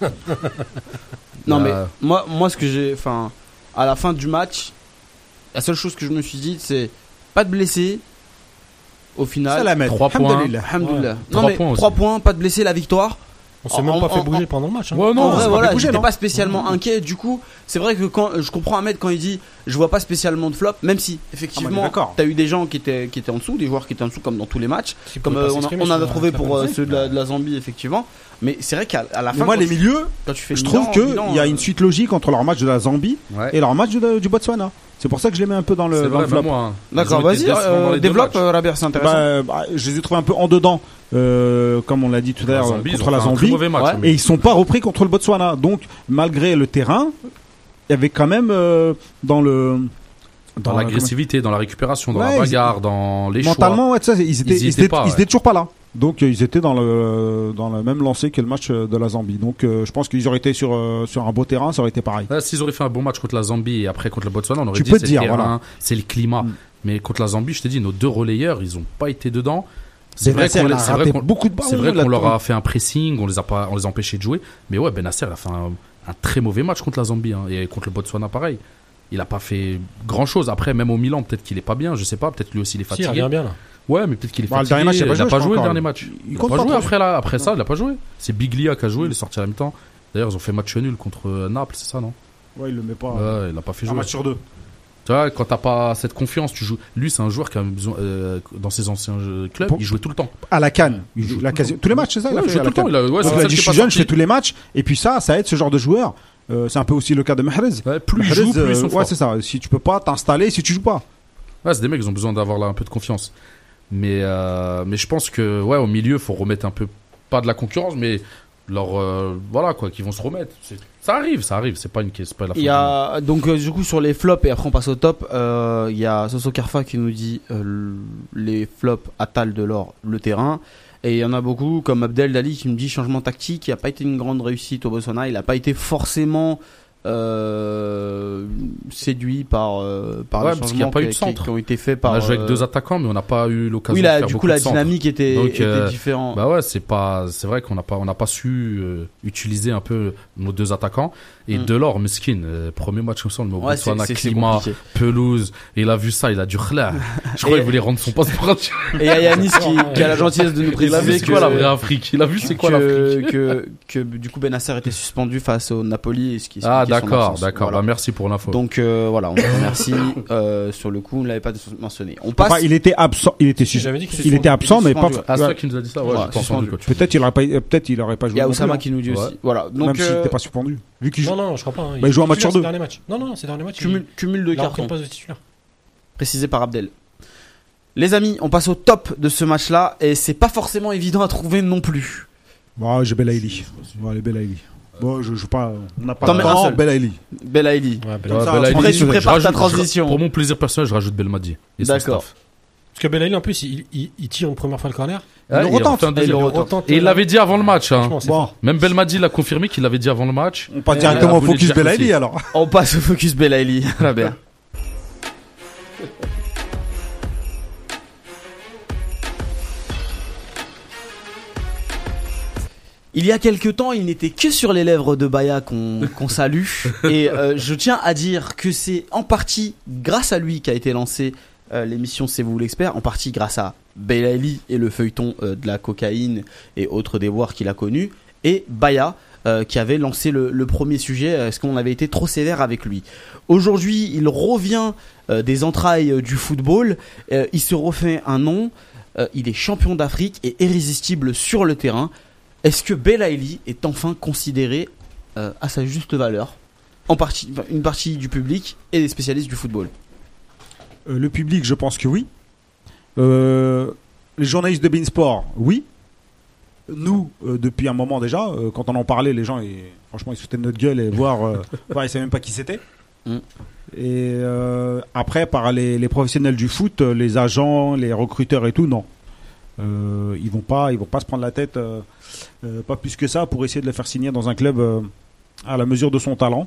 Non, mais Là, moi, moi, ce que j'ai. Enfin, à la fin du match, la seule chose que je me suis dit, c'est pas de blessés. Au Ça final, la met. Trois points. Alhamdulillah. Alhamdoulilah. Ouais. Non, mais points aussi. 3 points, pas de blessés, la victoire. On s'est même pas en- fait en- bouger pendant le match. hein. Ouais, non, en on vrai, s'est pas voilà, fait bouger, j'étais non pas spécialement inquiet. Du coup, c'est vrai que quand je comprends Ahmed quand il dit, je vois pas spécialement de flop, même si Ah, bah, effectivement, d'accord. t'as eu des gens qui étaient qui étaient en dessous, des joueurs qui étaient en dessous comme dans tous les matchs, Qui comme euh, pas on, a, s'exprimer on en a trouvé pour euh, ceux de la, de la Zambie effectivement. Mais c'est vrai qu'à la Mais fin, moi, quand, les tu, milieux, quand tu fais je trouve qu'il bilan, y a euh, une suite logique entre leur match de la Zambie Ouais. et leur match de- du Botswana. C'est pour ça que je les mets un peu dans le, C'est dans vrai, le flop. même moi. hein. D'accord, vas-y, dans euh, développe euh, Rabia, c'est intéressant. Bah, bah, je les ai trouvés un peu en dedans, euh, comme on l'a dit tout à l'heure, contre ont la Zambie. mauvais match. Ouais. hein, Et ils sont pas repris contre le Botswana. Donc, malgré le terrain, il y avait quand même euh, dans le Dans la- l'agressivité, dans la récupération, dans Ouais, la ils- bagarre, dans les choix. mentalement, ouais, sais, ils étaient, Ils y ils étaient étaient, pas, ils ouais. étaient toujours pas là. Donc, euh, ils étaient dans le dans le même lancé que le match euh, de la Zambie. Donc, euh, je pense qu'ils auraient été sur euh, sur un beau terrain, ça aurait été pareil. S'ils auraient fait un bon match contre la Zambie et après contre le Botswana, on aurait Tu dit c'est le terrain, voilà. c'est le climat. Mm. Mais contre la Zambie, je t'ai dit, nos deux relayeurs, ils ont pas été dedans. C'est vrai qu'on raté vrai qu'on- beaucoup de ballons. c'est vrai qu'on leur a fait un pressing, on les a pas, on les a empêchés de jouer. Mais ouais, Benasser, il a fait un, un très mauvais match contre la Zambie hein. et contre le Botswana, pareil. Il a pas fait grand chose. Après, même au Milan, peut-être qu'il est pas bien, je sais pas. Peut-être lui aussi il est Si, il fatigué. revient bien là. Ouais, mais peut-être qu'il est Bah, fatigué. match, il a pas il a joué, pas je joué le dernier match. Il Il a compte pas joué après là, après ça, il a pas joué. C'est Biglia qui a joué, il est sorti à la mi-temps. D'ailleurs, ils ont fait match nul contre euh, Naples, c'est ça, non? Ouais, il le met pas. Ouais, il a pas fait un match sur deux. Tu vois, quand t'as pas cette confiance, tu joues. Lui, c'est un joueur qui a besoin, euh, dans ses anciens clubs, il jouait tout le temps. À la canne. Il Il joue la quasi- tous les matchs, c'est ça il Ouais, il joue tout le temps. Il a, ouais, Donc, il a dit, je suis jeune, je fais tous les matchs. Et puis ça, ça aide ce genre de joueur. Euh, c'est un peu aussi le cas de Mahrez. Ouais, plus il Mahrez, joue, plus ils sont ouais, c'est ça. Si tu peux pas t'installer, si tu joues pas. Ouais, c'est des mecs, ils ont besoin d'avoir là un peu de confiance. Mais, euh, mais je pense que, ouais, au milieu, faut remettre un peu, pas de la concurrence, mais leur, euh, voilà, quoi, qu'ils vont se remettre. Ça arrive, ça arrive, c'est pas une c'est pas la Il y a donc euh, du coup sur les flops et après on passe au top. Il y a Soso Karfa qui nous dit les flops Atal de l'or le terrain et il y en a beaucoup comme Abdel Dali qui me dit changement tactique. Il n'a pas été une grande réussite au Botswana. Il n'a pas été forcément euh, séduit par euh, par Ouais, les parce qu'il a pas eu qui, de centre. qui ont été faits On par. a joué avec euh, deux attaquants, mais on n'a pas eu l'occasion oui de là faire du coup la de dynamique était, Donc, était euh, différente. Bah ouais, c'est pas, c'est vrai qu'on n'a pas, on n'a pas su utiliser un peu nos deux attaquants. Et Mm. Delors, Meskin, euh, premier match comme ça, le Ouais, c'est- Botswana, climat, pelouse, et il a vu ça, il a du khla. Je crois qu'il voulait rendre son passeport. Et a Yanis qui, qui a la gentillesse de nous préciser c'est que quoi la vraie Afrique? Il a vu c'est quoi que, l'Afrique? que, que du coup Benasser était suspendu face au Napoli ce qui Ah d'accord, d'accord. Voilà. Bah merci pour l'info. Donc euh, voilà, on vous remercie. euh, sur le coup, on ne l'avait pas mentionné. On passe. Enfin, il était absent. Il était, dit il était absent, mais pas. Ah, c'est qui nous a dit ça Ouais, Ouais, suspendu. Peut-être il aurait pas, euh, peut-être il aurait pas joué. Il y a Oussama qui nous dit Ouais. aussi. Voilà. Donc Même s'il euh, n'était pas suspendu. Vu qu'il joue. Non, non, je crois pas. hein. Bah, il joue un match sur deux. ces derniers matchs. Non, non, c'est dernier match. cumul, cumul de cartons précisé par Abdel. Les amis, on passe au top de ce match-là et c'est pas forcément évident à trouver non plus. Bon, j'ai Belaïli. Bon, allez, Belaïli. Bon, je joue pas. On n'a pas le temps. Belaïli. Belaïli. Ouais, Belaïli. après, tu je prépares rajoute- ta je- transition. Pour mon plaisir personnel, je rajoute Belmadi. D'accord. Parce que Belaïli, en plus, il, il, il tire une première fois le corner. Ah, le il retente. refait un Et retente. il l'avait dit avant le match. Hein. Bon. Même Belmadi l'a confirmé qu'il l'avait dit avant le match. on passe directement au focus Belaïli alors. On passe au focus Belaïli. Très Il y a quelque temps, il n'était que sur les lèvres de Baya qu'on salue. Et euh, je tiens à dire que c'est en partie grâce à lui qu'a été lancé euh, l'émission C'est vous l'expert, en partie grâce à Belaïli et le feuilleton euh, de la cocaïne et autres déboires qu'il a connus, et Baya, qui avait lancé le, le premier sujet, est-ce qu'on avait été trop sévère avec lui? Aujourd'hui, il revient des entrailles du football, il se refait un nom, il est champion d'Afrique et irrésistible sur le terrain. Est-ce que Belaïli est enfin considéré euh, à sa juste valeur en partie, une partie du public et des spécialistes du football? Euh, le public, je pense que oui. Euh, les journalistes de Beansport, oui. Nous, depuis un moment déjà, quand on en parlait, les gens, ils- franchement, ils foutaient de notre gueule et voir, voir, ils savaient même pas qui c'était. Mm. Et après, par les, les professionnels du foot, les agents, les recruteurs et tout, non. Euh, ils vont pas, ils vont pas se prendre la tête, euh, euh, pas plus que ça, pour essayer de le faire signer dans un club à la mesure de son talent.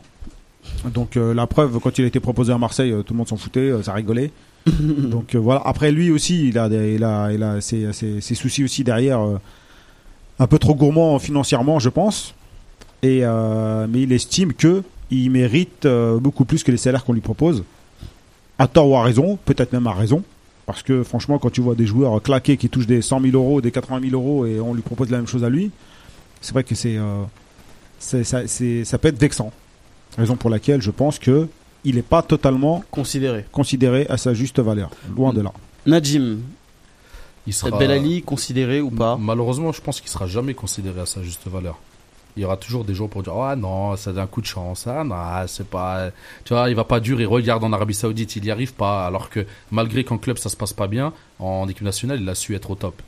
Donc la preuve, quand il a été proposé à Marseille, tout le monde s'en foutait, ça rigolait. Donc voilà. Après lui aussi, il a, des- il a, il a ses, ses- ses soucis aussi derrière, un peu trop gourmand financièrement, je pense. Et mais il estime que il mérite beaucoup plus que les salaires qu'on lui propose. À tort ou à raison, peut-être même à raison. Parce que franchement, quand tu vois des joueurs claqués qui touchent des 100 000 euros, des 80 000 euros et on lui propose la même chose à lui, c'est vrai que c'est, euh, c'est- ça, c'est- ça peut être vexant. Raison pour laquelle je pense que il n'est pas totalement Considéré. considéré à sa juste valeur. Loin de là. Najim, Il sera Belali considéré ou pas? Malheureusement, je pense qu'il sera jamais considéré à sa juste valeur. Il y aura toujours des gens pour dire ah non, c'est un coup de chance, ah non, c'est pas, tu vois, il va pas dur. Il regarde en Arabie Saoudite, il y arrive pas, alors que malgré qu'en club ça se passe pas bien, en équipe nationale il a su être au top.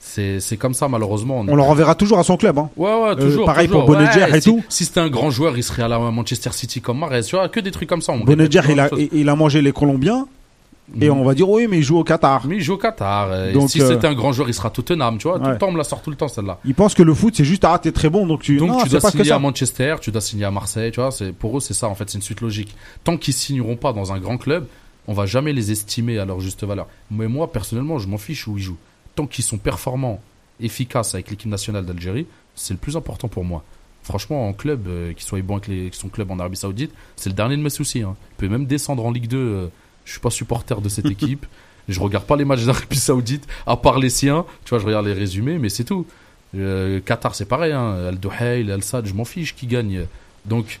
C'est comme ça malheureusement. On le renverra toujours à son club. Hein. Ouais, ouais, toujours. pareil toujours. pour Ouais, et si, tout. Si c'était un grand joueur, il serait à la Manchester City comme Mahrez, tu vois, que des trucs comme ça. toujours il a, il a mangé les Colombiens et on va dire oui, mais il joue au Qatar. Mais il joue au Qatar. euh, et Donc, si euh, c'était un grand joueur, il sera Tottenham, tu vois. Tout le temps, on me la sort tout le temps, celle-là. Il pense que le foot c'est juste ah t'es très bon donc tu. Donc non, tu dois pas que signer à. Manchester, tu dois signer à Marseille, tu vois. C'est pour eux, c'est ça en fait, c'est une suite logique. Tant qu'ils signeront pas dans un grand club, on va jamais les estimer à leur juste valeur. Mais moi, personnellement, je m'en fiche où ils jouent. Tant qu'ils sont performants, efficaces avec l'équipe nationale d'Algérie, c'est le plus important pour moi. Franchement, en club, euh, qu'ils soient bons avec les, son club en Arabie Saoudite, c'est le dernier de mes soucis. Hein. Il peut même descendre en Ligue 2. euh, je suis pas supporter de cette équipe. Je regarde pas les matchs d'Arabie Saoudite, à part les siens. Tu vois, je regarde les résumés, mais c'est tout. Euh, Qatar, c'est pareil. Hein. Al Duhail, Al Sadd, je m'en fiche qui gagne. Donc,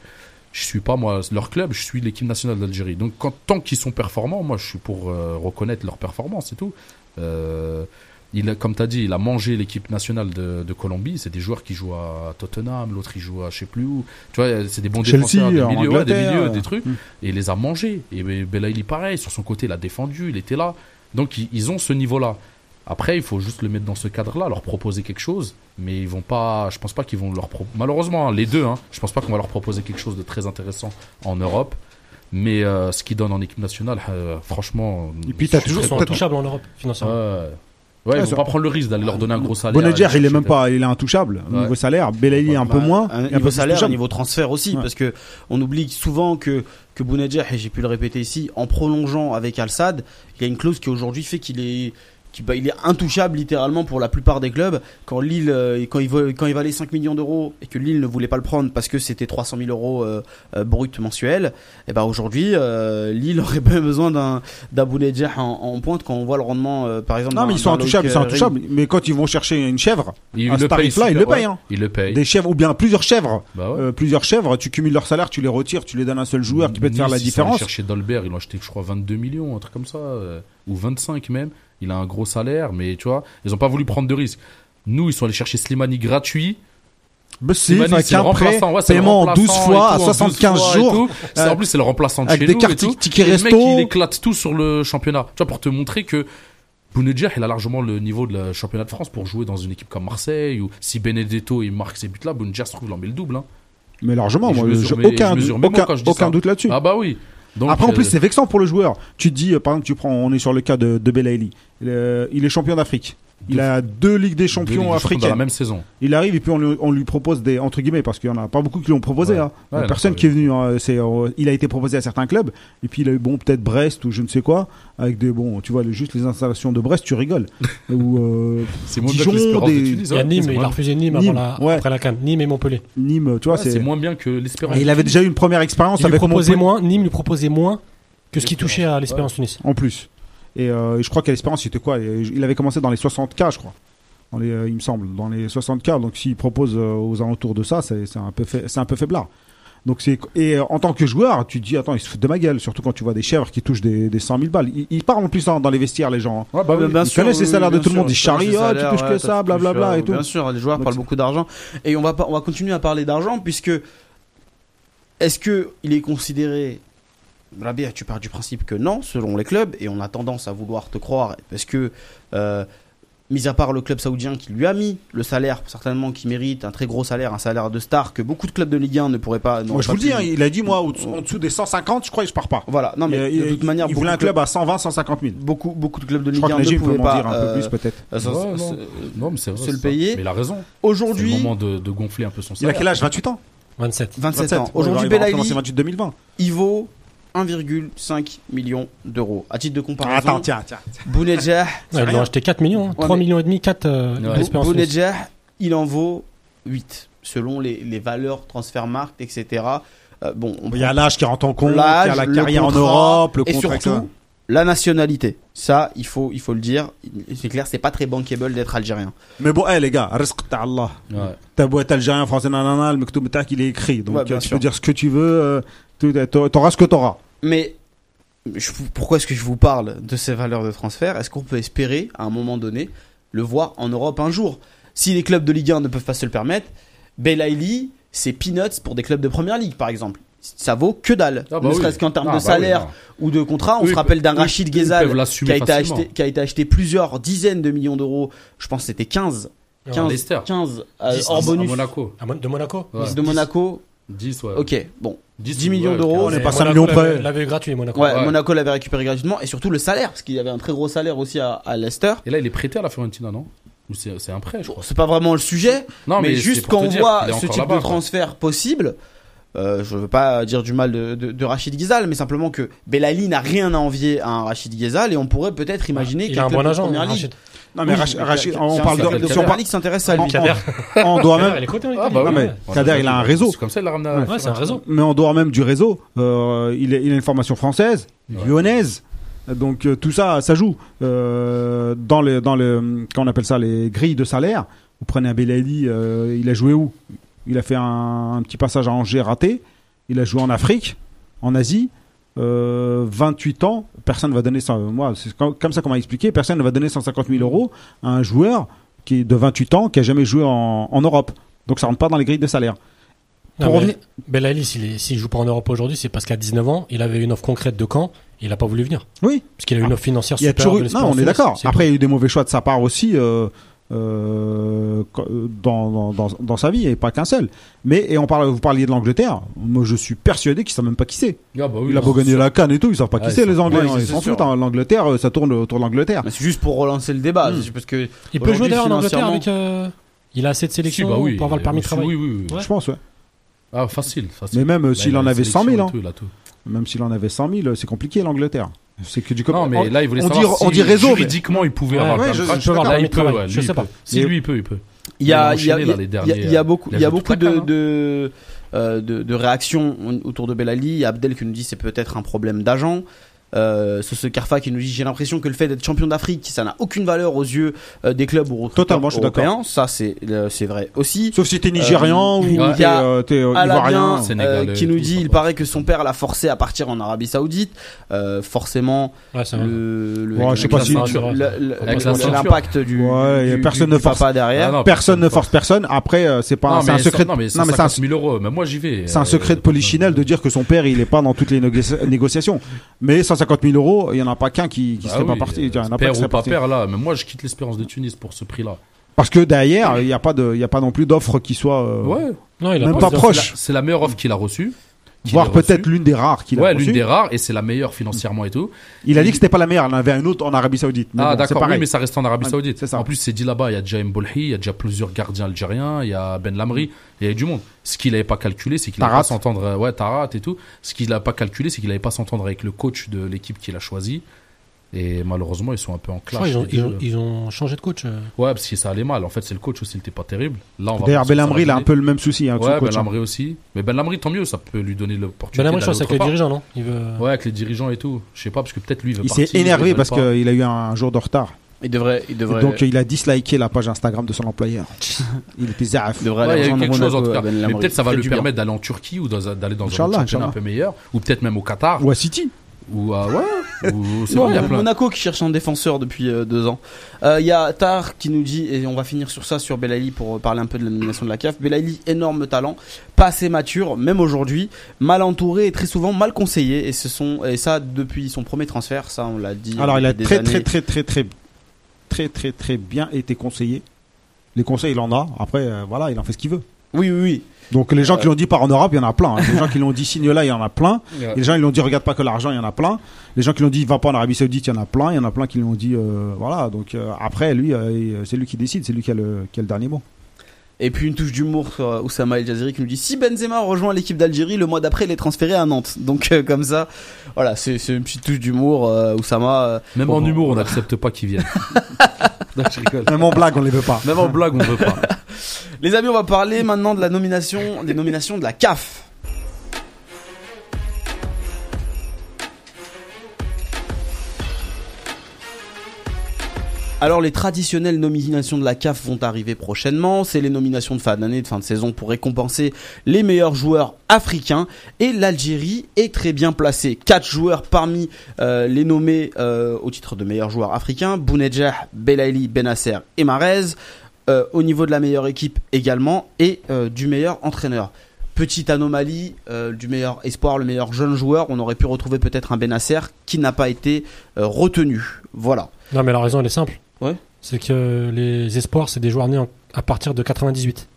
je suis pas moi leur club, je suis l'équipe nationale d'Algérie. Donc, quand, tant qu'ils sont performants, moi, je suis pour euh, reconnaître leur performance, c'est tout. Euh, il a, comme tu as dit, il a mangé l'équipe nationale de, de Colombie. C'est des joueurs qui jouent à Tottenham, l'autre il joue à je sais plus où. Tu vois, c'est des bons Chelsea, défenseurs, des en milieux, ouais, des, milieux, des trucs. Mm. Et il les a mangés. Et Belaïli, pareil, sur son côté, il a défendu, il était là. Donc, ils, ils ont ce niveau-là. Après, il faut juste le mettre dans ce cadre-là, leur proposer quelque chose, mais ils vont pas. Je pense pas qu'ils vont leur pro- malheureusement hein, les deux. Hein, je pense pas qu'on va leur proposer quelque chose de très intéressant en Europe. Mais euh, ce qu'ils donnent en équipe nationale, euh, franchement. Et puis, t'as toujours- sont peut-être- intouchables en Europe, financièrement. Ouais, ouais Ouais, ils vont pas prendre le risque d'aller leur donner un gros salaire. Bonneger, aller il est même pas, il est intouchable au Ouais. niveau salaire. Belaïli un peu Bah, moins. un niveau salaire, niveau transfert aussi, Ouais. parce que on oublie souvent que que Bounedjah, et j'ai pu le répéter ici, en prolongeant avec Al Sadd, il y a une clause qui aujourd'hui fait qu'il est bah, il est intouchable littéralement pour la plupart des clubs. Quand Lille, euh, quand il, va- quand il valait 5 millions d'euros et que Lille ne voulait pas le prendre parce que c'était 300 000 euros euh, euh, brut mensuel, et ben aujourd'hui euh, Lille aurait pas besoin d'un d'un Bounedjah en, en pointe quand on voit le rendement, euh, par exemple. Non, mais ils sont intouchables, ils sont intouchables. Mais quand ils vont chercher une chèvre, Il à le ce paye tarif-là, ils le payent. ouais, hein. Il le paye. des chèvres ou bien plusieurs chèvres, Bah ouais. euh, plusieurs chèvres, tu cumules leur salaire, tu les retires, tu les donnes à un seul joueur qui peut te faire la ils différence. chercher Dolbert, ils l'ont acheté, je crois, 22 millions, un truc comme ça, ou 25 même. Il a un gros salaire, mais tu vois, ils ont pas voulu prendre de risques. Nous, ils sont allés chercher Slimani gratuit. Mais c'est Slimani, c'est le remplaçant, ouais, c'est le paiement en 12 remplaçant fois à tout, en 75 12 fois et jours. Euh, en plus, c'est le remplaçant de avec chez des nous cartes et tout. tickets Et le mec, resto. il éclate tout sur le championnat. Tu vois, pour te montrer que Bounedjah, il a largement le niveau de la championnat de France pour jouer dans une équipe comme Marseille ou si Benedetto il marque ses buts là, Bounedjah se trouve, il en met le double. Hein. Mais largement, je moi, mesure aucun, je mesure mes aucun, mots quand je dis aucun ça. doute là-dessus. Ah bah oui. Donc, Après, en plus, euh, c'est vexant pour le joueur. Tu te dis, euh, par exemple, tu prends, on est sur le cas de, de Belaïli. Euh, il est champion d'Afrique. Il a deux Ligues des champions des dans la africaines. même saison. Il arrive et puis on lui, on lui propose des entre guillemets parce qu'il y en a pas beaucoup qui l'ont proposé. Ouais. Hein. Ouais, Personne qui est venu. hein, c'est, euh, il a été proposé à certains clubs et puis il a eu bon peut-être Brest ou je ne sais quoi avec des bon tu vois juste les installations de Brest tu rigoles ou euh, C'est moins bien Dijon, que l'Espérance des- de Tunis. Il y a ouais. Nîmes, il a refusé Nîmes, Nîmes, avant la, ouais. après la Cannes. Nîmes et Montpellier. Nîmes tu vois Ouais, c'est c'est moins bien que l'Espérance. Et il avait déjà eu une première expérience Il lui avec proposait moins, Nîmes lui proposait moins que ce qui touchait à l'Espérance Tunis. en plus Et euh, je crois qu'à l'espérance, c'était quoi? Il avait commencé dans les 60K, je crois. Dans les, euh, il me semble, dans les 60K. Donc s'il propose euh, aux alentours de ça, c'est un peu c'est un peu faiblard. Donc c'est et en tant que joueur, tu te dis attends, ils se foutent de ma gueule, surtout quand tu vois des chèvres qui touchent des, des 100 000 balles. Ils, ils parlent en plus dans, dans les vestiaires les gens. hein. Ouais, bah oui. bien ils sûr, connaissent les oui, salaires de tout le monde, ils charrient, oh, tu touches que ça, blablabla euh, et tout. Bien sûr, les joueurs Donc, parlent beaucoup d'argent et on va on va continuer à parler d'argent puisque est-ce que il est considéré Rabia, tu pars du principe que non, selon les clubs, et on a tendance à vouloir te croire, parce que, euh, mis à part le club saoudien qui lui a mis le salaire, certainement qui mérite un très gros salaire, un salaire de star que beaucoup de clubs de Ligue 1 ne pourraient pas. Moi je vous le dis, hein, il a dit moi au- en dessous des 150, je crois que je pars pas. Voilà, non mais il, de toute manière, il voulait un club à 120, 150 000. beaucoup, beaucoup de clubs de Ligue crois 1 que les ne pouvaient pas. dire un peu euh, plus peut-être. euh, non. Non, mais c'est vrai. se le payer. Mais il a raison. C'est le Aujourd'hui, moment de, de gonfler un peu son Il a salaire. quel âge? 28 ans? 27. 27, ans. Ouais, Aujourd'hui, Belaïli, ses 28 2020. il vaut 1,5 million d'euros. À titre de comparaison, Attends, tiens, tiens. Bounedjah, Ouais, ils l'ont acheté 4 millions, hein. Ouais, 3 mais- millions et demi, 4 euh. Bounedjah, il en vaut 8 selon les, les valeurs transfermarkt, etc. Euh, bon, on Il y a l'âge qui rentre en compte, il y L'âge, a la carrière en Europe, le et contrat. surtout la nationalité. Ça, il faut, il faut le dire. C'est clair, c'est pas très bankable d'être algérien. Mais bon, eh les gars, risque Allah. Ouais. T'as beau être algérien, français, nanana, le mektoub tac, il est écrit. Donc Ouais, euh, tu sûr. peux dire ce que tu veux, euh, t'a- t'auras ce que t'auras. Mais je- pourquoi est-ce que je vous parle de ces valeurs de transfert? Est-ce qu'on peut espérer, à un moment donné, le voir en Europe un jour? Si les clubs de Ligue 1 ne peuvent pas se le permettre, Belaïli, c'est peanuts pour des clubs de première ligue, par exemple. Ça vaut que dalle. Ah bah ne oui. serait-ce qu'en termes Ah de bah salaire oui, ou de contrat. On Oui, se rappelle d'un oui, Rachid Ghezal qui a, été acheté, qui a été acheté plusieurs dizaines de millions d'euros. Je pense que c'était 15. Ouais, 15, Leicester. 15 euh, 10 hors bonus Monaco. à Mon- De Monaco? Ouais. de Monaco. 10, ouais. Ok, bon. 10 ou- millions ouais, d'euros, on est Mais pas 5 Monaco millions l'avait- près. l'avait gratuit, Monaco. Ouais, Ouais. Monaco l'avait récupéré gratuitement et surtout le salaire parce qu'il y avait un très gros salaire aussi à, à Leicester. Et là, il est prêté à la Fiorentina, non? Ou c'est c'est un prêt, je crois. C'est pas vraiment le sujet, Non, mais, juste quand on dire voit qu'il ce type de quoi. transfert possible, euh, je veux pas dire du mal de, de, de Rachid Ghezal, mais simplement que Belali n'a rien à envier à un Rachid Ghezal et on pourrait peut-être imaginer Il qu'un a un bon agent, première ligue. Rachid. Non, mais Oui, Rachid, on parle de, si on parle, s'intéresse à lui. on, Kader. on- on doit même, est coté en Ah Italie. bah oui. mais On Kader, il a un réseau. C'est comme ça, il l'a ramené à Ouais, c'est un réseau. mais en dehors même du réseau, euh, il, est- il a une formation française, Ouais. lyonnaise. Donc euh, tout ça, ça joue euh, dans les dans le qu'on appelle ça les grilles de salaire. Vous prenez un Belaïli, euh, il a joué où? Il a fait un, un petit passage à Angers raté. Il a joué en Afrique, en Asie. Euh, 28 ans, personne ne va donner ça. Moi, c'est comme ça qu'on m'a expliqué. Personne ne va donner 150 000 euros à un joueur qui est de 28 ans, qui a jamais joué en, en Europe. Donc ça rentre pas dans les grilles de salaire. Pour revenir- Belaïli, s'il joue pas en Europe aujourd'hui, c'est parce qu'à 19 ans, il avait une offre concrète de Caen, il a pas voulu venir. Oui, Parce qu'il a eu une offre financière Il y a supérieure toujours de Non, on est d'accord. Après, il y a eu des mauvais choix de sa part aussi euh, euh, dans, dans, dans, dans sa vie, et pas qu'un seul. Mais, et on parle, vous parliez de l'Angleterre. Moi, je suis persuadé qu'ils savent même pas qui c'est. Ah bah oui, Il a beau gagner la canne et tout, ils savent pas qui c'est, les Anglais. ouais, hein, ils s'en foutent. hein. L'Angleterre, euh, ça tourne autour de l'Angleterre. Mais C'est juste pour relancer le débat, Hmm. parce que Il peut jouer d'ailleurs en Angleterre avec. euh, Il a assez de Si, sélection bah oui. pour avoir le permis de Oui, travail. Oui, oui, oui. Ouais. Je pense, ouais. Ah, facile, facile. Mais même euh, Là, s'il il a en avait 100 000, sélection hein, et tout, il a tout. même s'il en avait 100 000, c'est compliqué l'Angleterre. C'est que du Non, mais on- là, il voulait on dit, savoir on si dit réseau, mais juridiquement, il pouvait Ouais, avoir ouais, le je- de je. Là, il peut, je sais pas. Si, Mais- lui, il peut, il peut. il y a, Il y a, il y a- beaucoup, il y a beaucoup de, de, euh, de, de réactions autour de Belali. Il y a Abdel qui nous dit c'est peut-être un problème d'agent. Euh, ce Carfa qui nous dit j'ai l'impression que le fait d'être champion d'Afrique ça n'a aucune valeur aux yeux euh, des clubs ou Totalement, je suis européens ça c'est euh, c'est vrai aussi Sauf si t'es nigérian Euh, ou il y a t'es euh, euh, ivoirien. Euh, qui nous dit ça il paraît que son père l'a forcé à partir en Arabie Saoudite euh, forcément Ouais, le, le- Ouais, je sais pas si- l'impact du, Ouais, du- personne du- ne force. papa derrière Ah non, Personne ne force. personne. Après, c'est pas, c'est un secret. Non, mais c'est un 150 000 euros. Mais moi, j'y vais. C'est un secret de polichinelle de dire que son père il est pas dans toutes les négoci- négociations. Mais 150 000 euros, il y en a pas qu'un qui, qui bah serait pas parti. Il y en a pas Père qui serait ou pas parti. père, là. Mais moi, je quitte l'espérance de Tunis pour ce prix-là. Parce que derrière, il y a pas de, il y a pas non plus d'offre qui soit, euh, Ouais. Non, il a même pas proche. C'est la meilleure offre qu'il a reçue. Voire peut-être l'une des rares qu'il a Ouais, l'une des rares, et c'est la meilleure financièrement et tout. Il a dit que c'était pas la meilleure. Il en avait une autre en Arabie Saoudite. Mais ah, bon, d'accord, oui, mais ça reste en Arabie Saoudite. c'est ça. En plus, c'est dit là-bas, il y a déjà Mbolhi, il y a déjà plusieurs gardiens algériens, il y a Ben Lamri, il y a du monde. Ce qu'il n'avait pas calculé, c'est qu'il n'allait pas s'entendre, ouais, Tarat et tout. Ce qu'il n'a pas calculé, c'est qu'il n'allait pas s'entendre avec le coach de l'équipe qu'il a choisi. Et malheureusement, ils sont un peu en clash. ont, ils, ont, deux. ils ont changé de coach. euh. Ouais, parce que ça allait mal. En fait, c'est le coach aussi, il était pas terrible. Là, on va D'ailleurs, Belhamri, il a un peu le même souci. Hein, Ouais, Ben hein. Aussi. Mais Ben Lamry, tant mieux, ça peut lui donner l'opportunité. Ben Lamry, je c'est avec les dirigeants, non? Il veut... Ouais, avec les dirigeants et tout. Je sais pas, parce que peut-être lui il veut Il s'est énervé parce qu'il a eu un jour de retard. Il devrait, il devrait, Donc, il a disliké la page Instagram de son employeur. il était zaaf. il devrait Ouais, aller il y a eu quelque chose en tout cas. Ben Mais peut-être ça va lui permettre d'aller en Turquie ou d'aller dans un championnat un peu meilleur. Ou peut-être même au Qatar. Ou à City. Ou à, ouais. Ou c'est Non, vrai, il y a plein. Monaco qui cherche un défenseur depuis euh, deux ans. Euh, Il y a Tar qui nous dit, et on va finir sur ça, sur Belaïli pour euh, parler un peu de la nomination de la CAF. Belaïli, énorme talent, pas assez mature, même aujourd'hui, mal entouré et très souvent mal conseillé. Et ce sont, et ça depuis son premier transfert, ça on l'a dit. Alors, il a très, années. très, très, très, très, très, très, très bien été conseillé. Les conseils, il en a. Après, euh, voilà, il en fait ce qu'il veut. Oui, oui, oui. Donc, les gens qui l'ont dit par en Europe, il y en a plein. hein. Les gens qui l'ont dit signe là, il y en a plein. Et les gens, ils l'ont dit regarde pas que l'argent, il y en a plein. Les gens qui l'ont dit va pas en Arabie Saoudite, il y en a plein. Il y en a plein qui l'ont dit, euh, voilà. Donc, euh, après, lui, euh, c'est lui qui décide. C'est lui qui a le, qui a le dernier mot. Et puis une touche d'humour sur euh, Oussama El Jaziri qui nous dit si Benzema rejoint l'équipe d'Algérie, le mois d'après il est transféré à Nantes. Donc euh, comme ça, voilà, c'est c'est une petite touche d'humour. Euh, Oussama, euh, Même Bon, en bon, humour, on n'accepte pas qu'ils viennent. Non, je rigole. Même en blague, on les veut pas. Même en blague, on veut pas. Les amis, on va parler maintenant de la nomination, des nominations de la CAF. Alors les traditionnelles nominations de la CAF vont arriver prochainement, c'est les nominations de fin d'année, de fin de saison pour récompenser les meilleurs joueurs africains et l'Algérie est très bien placée. Quatre joueurs parmi euh, les nommés euh, au titre de meilleurs joueurs africains, Bounedjah, Belaïli, Benasser et Marez. Euh, au niveau de la meilleure équipe également et du meilleur entraîneur. Petite anomalie du meilleur espoir, le meilleur jeune joueur, on aurait pu retrouver peut-être un Benasser qui n'a pas été retenu. Voilà. Non, mais la raison, elle est simple. Ouais. C'est que les espoirs, c'est des joueurs nés en- à partir de 98.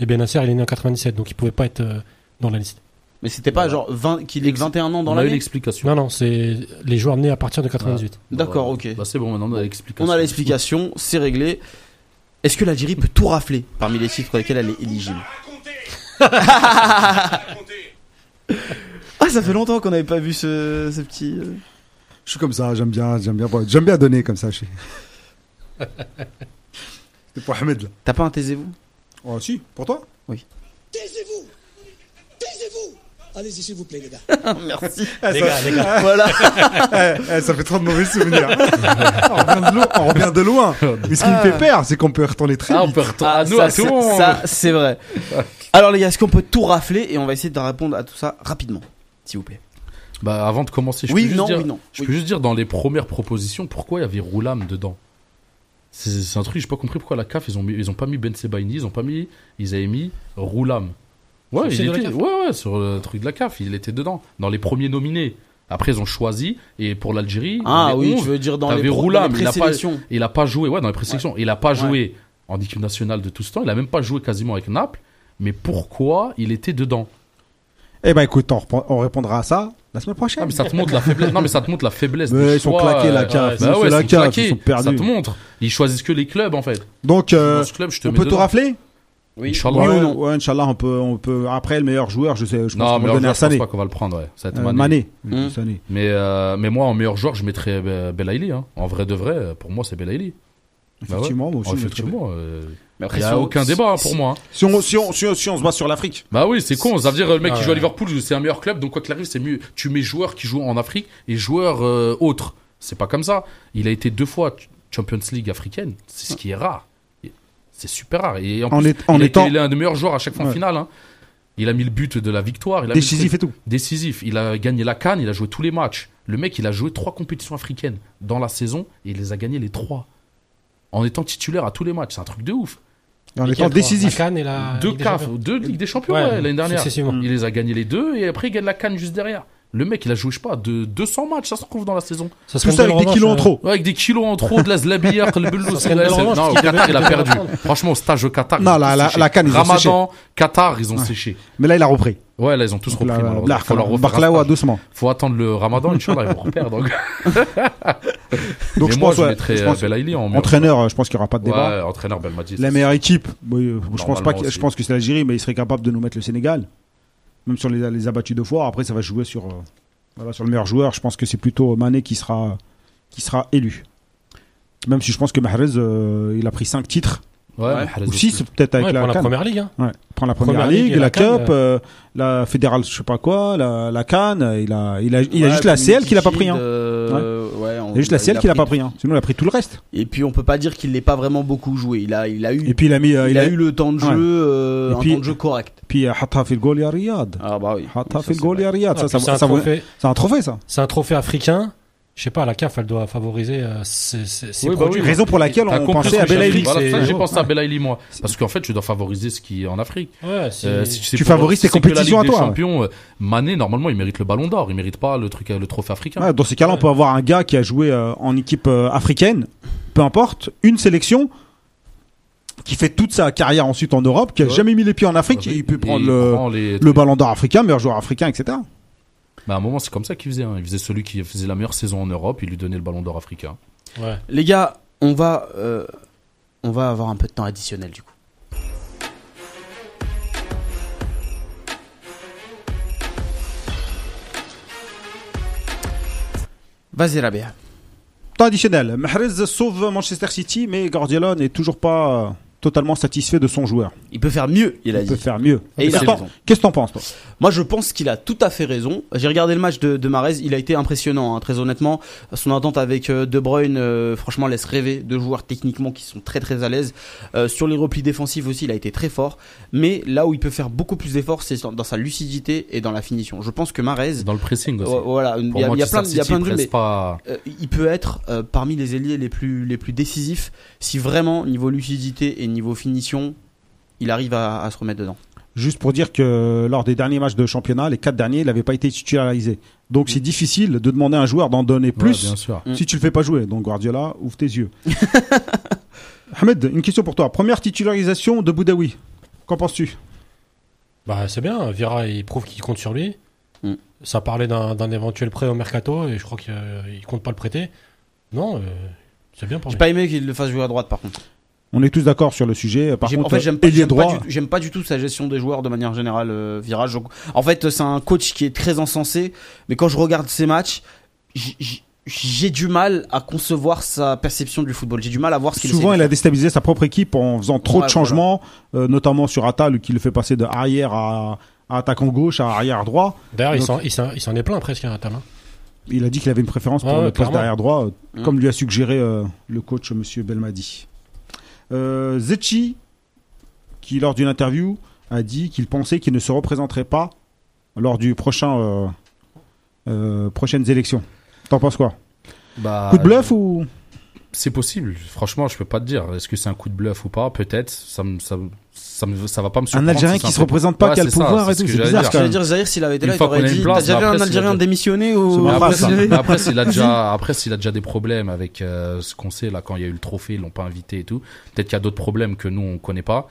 Et Benasser, il est né en 97, donc il pouvait pas être euh, dans la liste. Mais c'était pas Voilà. genre 20 qu'il ait 21 ans dans on a eu l'année. l'explication. Non, non, c'est les joueurs nés à partir de 98. D'accord, Bah, ok. Bah, c'est bon, maintenant on a l'explication. On a l'explication, c'est réglé. Est-ce que l'Algérie peut tout rafler parmi les chiffres lesquels elle est éligible? Ah, ça fait longtemps qu'on n'avait pas vu ce, ce petit. euh, Je suis comme ça, j'aime bien, j'aime bien, j'aime bien donner comme ça. je C'est pour Ahmed là. T'as pas un taisez-vous? Oh si, pour toi? Taisez-vous Taisez-vous Allez-y, s'il vous plaît, les gars. Merci. Eh, Les ça, gars, les gars. Voilà. eh, eh, ça fait trop de mauvais souvenirs. on, revient de loin, on revient de loin. Mais ce qui me fait peur, c'est qu'on peut retourner très Ah, on vite. peut retourner Ah, à nous, ça, à tout monde. ça, c'est vrai. Alors les gars, est-ce qu'on peut tout rafler et on va essayer de répondre à tout ça rapidement, s'il vous plaît? Bah, avant de commencer, je Oui, peux juste dire, oui, non. je Oui. peux juste dire dans les premières propositions pourquoi il y avait Roulam dedans? C'est c'est un truc, j'ai pas compris pourquoi la CAF ils ont mis, ils ont pas mis Ben Sebaini, ils ont pas mis, ils avaient mis Roulam. Ouais, il était, ouais, ouais, sur le truc de la CAF, il était dedans, dans les premiers nominés. Après, ils ont choisi et pour l'Algérie, Ah oui, 11, tu veux dire dans les, pro- dans Roulam, les il a pas- il a pas joué, ouais, dans les présélections, il a pas Ouais. joué en équipe nationale de tout ce temps, il a même pas joué quasiment avec Naples. Mais pourquoi il était dedans? Eh ben écoute, on, reprend- on répondra à ça la semaine prochaine. Ah, mais ça te montre la faiblesse. Non, mais ça te montre la faiblesse. Mais ils sont choix, claqués, la euh, CAF. Bah C'est ouais, la ils sont CAF, claqués. ils sont perdus. Ça te montre. Ils choisissent que les clubs en fait. Donc, euh, Dans ce club, je te on peut tout rafler Oui. Inch'Allah. Non non Ouais, Inch'Allah, on peut, on peut. Après, le meilleur joueur, je sais, je pense Non, qu'on mais va donner à je pense pas qu'on va le prendre. Ouais. Ça va être Euh, Mané. Mané. Hmm. Sané. Mais, euh, mais moi, en meilleur joueur, je mettrais Belaïli. Hein. En vrai de vrai, pour moi, c'est Belaïli. Bah ouais. Effectivement, moi aussi, Oh, effectivement. Il après, n'y si a on- aucun débat hein, pour moi. hein. Si on, si on, si on, si on se base sur l'Afrique. Bah oui, c'est con. Ça veut dire le mec Ah qui joue à. Liverpool, c'est un meilleur club. Donc quoi qu'il arrive, c'est mieux. Tu mets joueurs qui jouent en Afrique et joueurs euh, autres. C'est pas comme ça. Il a été deux fois Champions League africaine. C'est ce qui est rare. C'est super rare. Et en, En plus, est- en il, étant- il est un des meilleurs joueurs à chaque fois en Ouais. finale. hein. Il a mis le but de la victoire. Il a mis le Décisif et tout. décisif. Il a gagné la Cannes, il a joué tous les matchs. Le mec, il a joué trois compétitions africaines dans la saison et il les a gagné les trois. En étant titulaire à tous les matchs. C'est un truc de ouf. En étant décisif. La Cannes et la. deux Ligue des CAF, Champions. deux Ligues des Champions Ouais, ouais, l'année dernière. Il les a gagnés les deux et après il gagne la Cannes juste derrière. Le mec, il a joué, je sais pas, de 200 matchs, ça se trouve dans la saison. Ça serait Tout ça avec des kilos en euh, trop. Ouais, avec des kilos en trop, de la zlabillard, le belle revanche, Non, au Qatar, il a perdu. Franchement, au stage au Qatar. Non, la- la- séché. la Cannes, ils ont Ramadan, Qatar, ils ont Ouais. séché. Mais là, il a repris. Ouais, là, ils ont tous repris. La- Faut leur stage. doucement. Faut attendre le Ramadan, Inch'Allah, ils vont reperdre. Donc, Donc, Mais je moi, pense, je ouais, mettrais je euh, pense- Belaïli en entraîneur, je pense qu'il n'y aura pas de débat. Ouais, entraîneur Belmadi. La c'est- meilleure équipe, euh, je pense pas je pense que c'est l'Algérie, mais il serait capable de nous mettre le Sénégal. Même sur les, les abattus deux fois. Après, ça va jouer sur, euh, sur le meilleur joueur. Je pense que c'est plutôt Mané qui sera, qui sera élu. Même si je pense que Mahrez, euh, il a pris 5 titres, Ouais, ou aussi. 6 peut-être avec Ouais, la première ligue. Hein. Ouais. Il prend la première, Première ligue, la, Cup, euh, la fédérale, je sais pas quoi, la, la Cannes. Il a, il a, il a juste la CL qu'il a pas pris. Hein. Euh, on- Il a juste la CL a qu'il a pas pris. Hein. Sinon, il a pris tout le reste. Et puis on peut pas dire qu'il l'ait pas vraiment beaucoup joué. Il a, il a eu, Et puis il a mis, euh, il, a, eu le temps de jeu, Ouais. euh, Et un puis- temps de jeu correct. puis euh, Hatta fait le goal Riyad. Ah bah oui. Hatta fait le goal Riyad. Ah, Ça, puis c'est un trophée. c'est un trophée, ça. C'est un trophée africain. Je sais pas, la CAF, elle doit favoriser euh, ces Oui, bah produits. oui. Raison pour laquelle on pensait à Belaïli. Voilà, J'ai ouais. pensé à Belaïli, moi. Parce qu'en fait, tu dois favoriser ce qui est en Afrique. Ouais, Euh, si Tu favorises tes compétitions à toi, Champions, euh, Mané, normalement, il mérite le ballon d'or. Il mérite pas le truc, euh, le trophée africain. Ouais, dans ces cas-là, on peut avoir un gars qui a joué euh, en équipe euh, africaine, peu importe, une sélection, qui fait toute sa carrière ensuite en Europe, qui a Ouais. jamais mis les pieds en Afrique, Et il peut il prendre le, prend les- le ballon d'or africain, meilleur joueur africain, etc. Bah, à un moment, c'est comme ça qu'il faisait. hein. Il faisait celui qui faisait la meilleure saison en Europe, il lui donnait le ballon d'or africain. ouais. Les gars, on va, euh, on va avoir un peu de temps additionnel du coup. Vas-y Rabia. Temps additionnel, Mahrez sauve Manchester City, mais Guardiola n'est toujours pas euh, totalement satisfait de son joueur. Il peut faire mieux, il a Il dit. peut faire mieux. Et il a Qu'est-ce que t'en- raison. Qu'est-ce que t'en penses, toi? Moi, je pense qu'il a tout à fait raison. J'ai regardé le match de, de Mahrez, il a été impressionnant, hein, très honnêtement. Son entente avec euh, De Bruyne, euh, franchement, laisse rêver. Deux joueurs techniquement qui sont très très à l'aise. Euh, sur les replis défensifs aussi, il a été très fort. Mais là où il peut faire beaucoup plus d'efforts, c'est dans dans sa lucidité et dans la finition. Je pense que Mahrez, Dans le pressing aussi. euh, voilà, il y a, y plein, y a plein de mais pas. euh, il peut être euh, parmi les ailiers les plus les plus décisifs si vraiment niveau lucidité et niveau finition, il arrive à, à se remettre dedans. Juste pour dire que lors des derniers matchs de championnat, les quatre derniers, il n'avait pas été titularisé. Donc c'est difficile de demander à un joueur d'en donner Ouais, plus bien sûr. Mm. si tu le fais pas jouer. Donc Guardiola, ouvre tes yeux. Ahmed, une question pour toi. Première titularisation de Boudaoui. Qu'en penses-tu? Bah, c'est bien. Vira, il prouve qu'il compte sur lui. Mm. Ça parlait d'un éventuel prêt au mercato et je crois qu'il euh, compte pas le prêter. Non, euh, c'est bien pour J'ai pas aimé qu'il le fasse jouer à droite par contre. On est tous d'accord sur le sujet. Par contre, en fait, j'aime pas, pas droit. du, j'aime pas du tout sa gestion des joueurs de manière générale, euh, Virage. Donc, En fait, c'est un coach qui est très encensé, mais quand je regarde ses matchs, j'ai du mal à concevoir sa perception du football. J'ai du mal à voir ce qu'il Souvent, il a déstabilisé sa propre équipe en faisant trop Ouais, de changements, euh, notamment sur Atal, qui le fait passer de arrière à, à attaquant gauche à arrière droit. D'ailleurs, il s'en- il s'en il s'en est plein presque, hein, Atal, hein. Il a dit qu'il avait une préférence pour Ouais, le ouais, poste d'arrière droit, euh, Mm. comme lui a suggéré euh, le coach Monsieur Belmadi. Euh, Zetchi, qui lors d'une interview a dit qu'il pensait qu'il ne se représenterait pas lors du prochain euh, euh, prochaines élections. T'en penses quoi? Bah, Coup de bluff ou C'est possible. Franchement, je peux pas te dire. Est-ce que c'est un coup de bluff ou pas? Peut-être. Ça me, ça, me- ça, me, ça va pas me un surprendre. Algérien si qui un se représente pas, Ouais, qui a le ça, pouvoir c'est et ce tout que C'est bizarre J'allais même. dire, Zahir, s'il avait été Une là, il aurait dit, t'as déjà vu un Algérien démissionner ou après, s'il a déjà, après, s'il a déjà des problèmes avec euh, ce qu'on sait là, quand il y a eu le trophée, ils l'ont pas invité et tout. Peut-être qu'il y a d'autres problèmes que nous on connaît pas.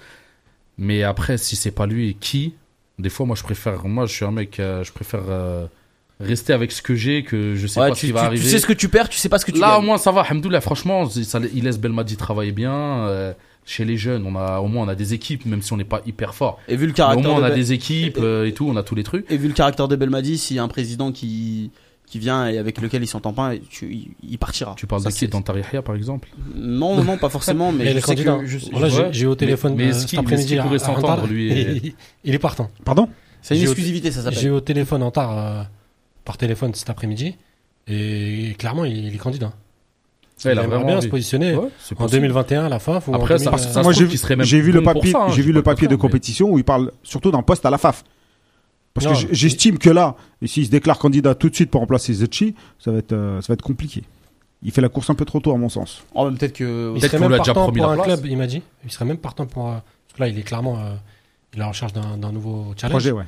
Mais après, si c'est pas lui, qui? Des fois, moi, je préfère. Moi, je suis un mec. euh, je préfère euh, rester avec ce que j'ai, que je sais Ouais, pas ce tu, qui va tu- arriver. tu sais ce que tu perds, tu sais pas ce que tu Là, au gagnes. moins, ça va. Alhamdoulilah, franchement, ça- il laisse Belmadi travailler bien. euh, chez les jeunes, on a au moins on a des équipes, même si on n'est pas hyper fort. Et vu le Mais au caractère moins, on de a Bel- des équipes euh, et tout, on a tous les trucs. et vu le caractère de Belmadi, s'il y a un président qui qui vient et avec lequel il s'entend pas, tu- il, il partira. Tu parles Ça, de qui? dans Tarihia, par exemple? Non, non, pas forcément, mais je sais que je- Voilà, j'ai- j'ai eu au téléphone mais euh, est-ce cet qu'il- est-ce après-midi. pourrait s'entendre, lui, Il est partant. Pardon? C'est une j'ai- exclusivité, ça J'ai s'appelle. eu au téléphone Antar euh, par téléphone cet après-midi et clairement, il, il est candidat. Ouais, il a vraiment bien envie. se positionner Ouais, en possible. 2021 à la fin. Faut Après, en ça- 2000, ça- Moi, j'ai vu bon le papier, ça, hein, j'ai vu le papier de mais- compétition où il parle surtout d'un poste à la FAF. Parce Non, que mais- j'estime que là, et s'il se déclare candidat tout de suite pour remplacer Zetchi, ça va être, euh, ça va être compliqué. Il fait la course un peu trop tôt, à mon sens. Oh, peut-être que il Peut-être serait qu'on même lui a déjà partant promis pour la un place. club, il m'a dit. Il serait même partant pour. euh, parce que là, il est clairement. euh, il est en recherche d'un d'un nouveau challenge. Projet, ouais.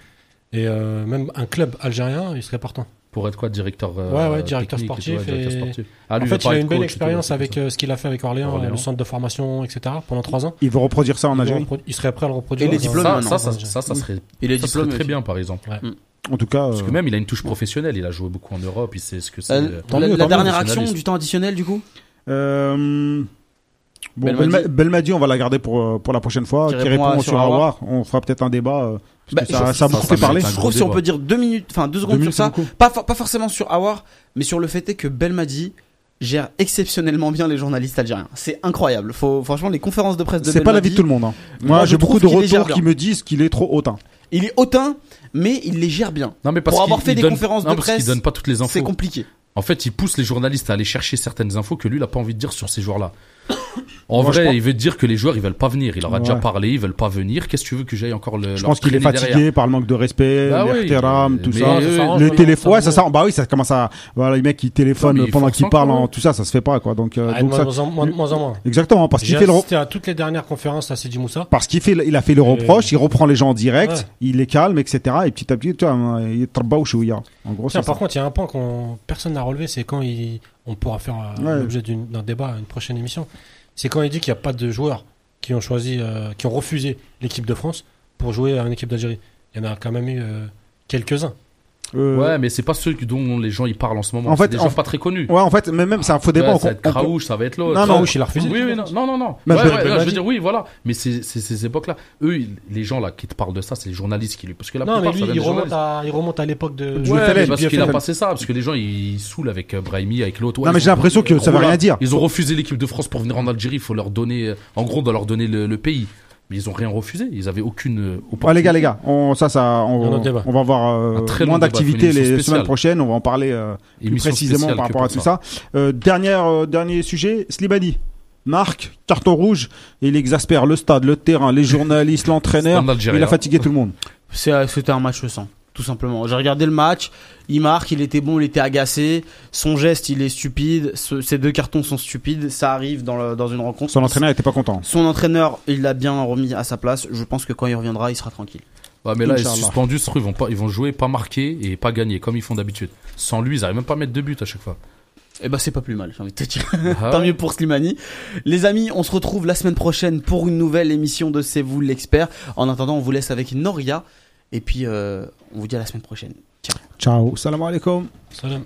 Et euh, même un club algérien, il serait partant. Pour être quoi, directeur euh, Ouais, ouais, directeur et sportif ouais, directeur et- sportif. Ah, lui, en fait, il a une belle et tout, expérience avec euh, ce qu'il a fait avec Orléans, Orléans. le centre de formation, etc. pendant trois ans. Il veut reproduire ça en Algérie. repro- il serait prêt à le reproduire. Et les diplômes, ça, ça, ça, ça, ça serait, Et les ça serait diplômes très aussi. bien, par exemple. En tout cas, Parce euh, que même, il a une touche professionnelle. Il a joué beaucoup en Europe. Il sait ce que c'est. Euh, euh, Tant la, dernière action du temps additionnel, du coup? euh, bon, Belmadi. Belma- Belmadi, on va la garder pour, euh, pour la prochaine fois. Qui Qui, répond répond, à- sur sur Aouar. Aouar. On fera peut-être un débat. euh, Bah, ça, je- ça a beaucoup ça fait parler. Je trouve si on peut dire deux minutes, enfin deux secondes sur c'est ça, pas, for- pas forcément sur Awar, mais sur le fait est que Belmadi gère exceptionnellement bien les journalistes algériens. C'est incroyable. Faut, franchement, les conférences de presse de C'est pas l'avis de tout le monde. hein. Moi, j'ai beaucoup de retours qui me disent qu'il est trop hautain. Il est hautain, mais il les gère bien. Non, mais parce Pour avoir fait il des donne- conférences non, de presse, donne pas toutes les C'est infos. compliqué. En fait, il pousse les journalistes à aller chercher certaines infos que lui, il a pas envie de dire sur ces joueurs-là. En Moi, vrai, pense- il veut dire que les joueurs, ils veulent pas venir. Il leur a déjà parlé, ils veulent pas venir. Qu'est-ce que tu veux que j'aille encore le Je pense qu'il est fatigué derrière par le manque de respect, Bah oui, tout ça. eux, ça Le téléphone, ouais, ça ça, bah oui, ça commence à, voilà, les mecs qui téléphonent pendant qu'ils parlent, en- tout ça, ça se fait pas, quoi. Donc, euh, Ah, ça, moins en moins, de moins en moins. exactement, parce qu'il fait le, à toutes les dernières conférences à Sidi Moussa. parce qu'il fait, il a fait le reproche, il reprend les gens en direct, Ouais. il les calme, etc. Et petit à petit, tu vois, il est. En gros, par contre, il y a un point qu'on personne n'a relevé, c'est quand il, on pourra faire Ouais. l'objet d'un débat, à une prochaine émission. C'est quand il dit qu'il n'y a pas de joueurs qui ont choisi, euh, qui ont refusé l'équipe de France pour jouer à une équipe d'Algérie. Il y en a quand même eu euh, quelques-uns. Euh, Ouais, mais c'est pas ceux dont les gens ils parlent en ce moment. En fait, c'est des en- gens pas très connus. Ouais, en fait, mais même, c'est un faux débat. Ouais, ça va être Kraouch, ça va être l'autre. Non, non, Kraouch, il a refusé. Oui, oui, non, non, non. non. Mais Ouais, ouais, là, je veux dire, oui, voilà. Mais c'est c'est ces époques-là. Eux, ils- les gens là qui te parlent de ça, c'est les journalistes qui lui. Parce que la Non, mais plupart, lui, ça vient il remonte, à, il remonte à l'époque de. Ouais, mais parce qu'il a passé ça, parce que les gens ils saoulent avec euh, Brahimi, avec l'autre. Ouais, Non, mais j'ai l'impression que ça veut rien dire. Ils ont refusé l'équipe de France pour venir en Algérie. Il faut leur donner, euh, en gros, on doit leur donner le pays. Mais ils ont rien refusé. Ils avaient aucune euh, opportunité. Les gars, les gars, on, ça, ça, on, va avoir euh, très moins d'activités émission les semaines prochaines. On va en parler euh, plus précisément par rapport à tout ça. Euh, dernière, euh, dernier sujet, Slibani. Marc, carton rouge, il exaspère le stade, le terrain, les journalistes, l'entraîneur. Il a fatigué tout le monde. C'était un match sans, tout simplement. J'ai regardé le match, il marque, il était bon, il était agacé, son geste il est stupide, ce- ces deux cartons sont stupides, ça arrive dans, le- dans une rencontre. Son entraîneur était pas content. Son entraîneur, il l'a bien remis à sa place, je pense que quand il reviendra, il sera tranquille. Ouais, mais là, ils Inch'Allah. sont suspendus, ce truc, ils vont pas, ils vont jouer, pas marquer et pas gagner, comme ils font d'habitude. Sans lui, ils arrivent même pas à mettre de but à chaque fois. Eh ben c'est pas plus mal, j'ai envie de te dire. Ah Tant mieux pour Slimani. Les amis, on se retrouve la semaine prochaine pour une nouvelle émission de C'est vous l'expert. En attendant, on vous laisse avec Noria. Et puis, euh, on vous dit à la semaine prochaine. Ciao. Ciao. Salam alaikum. Salam.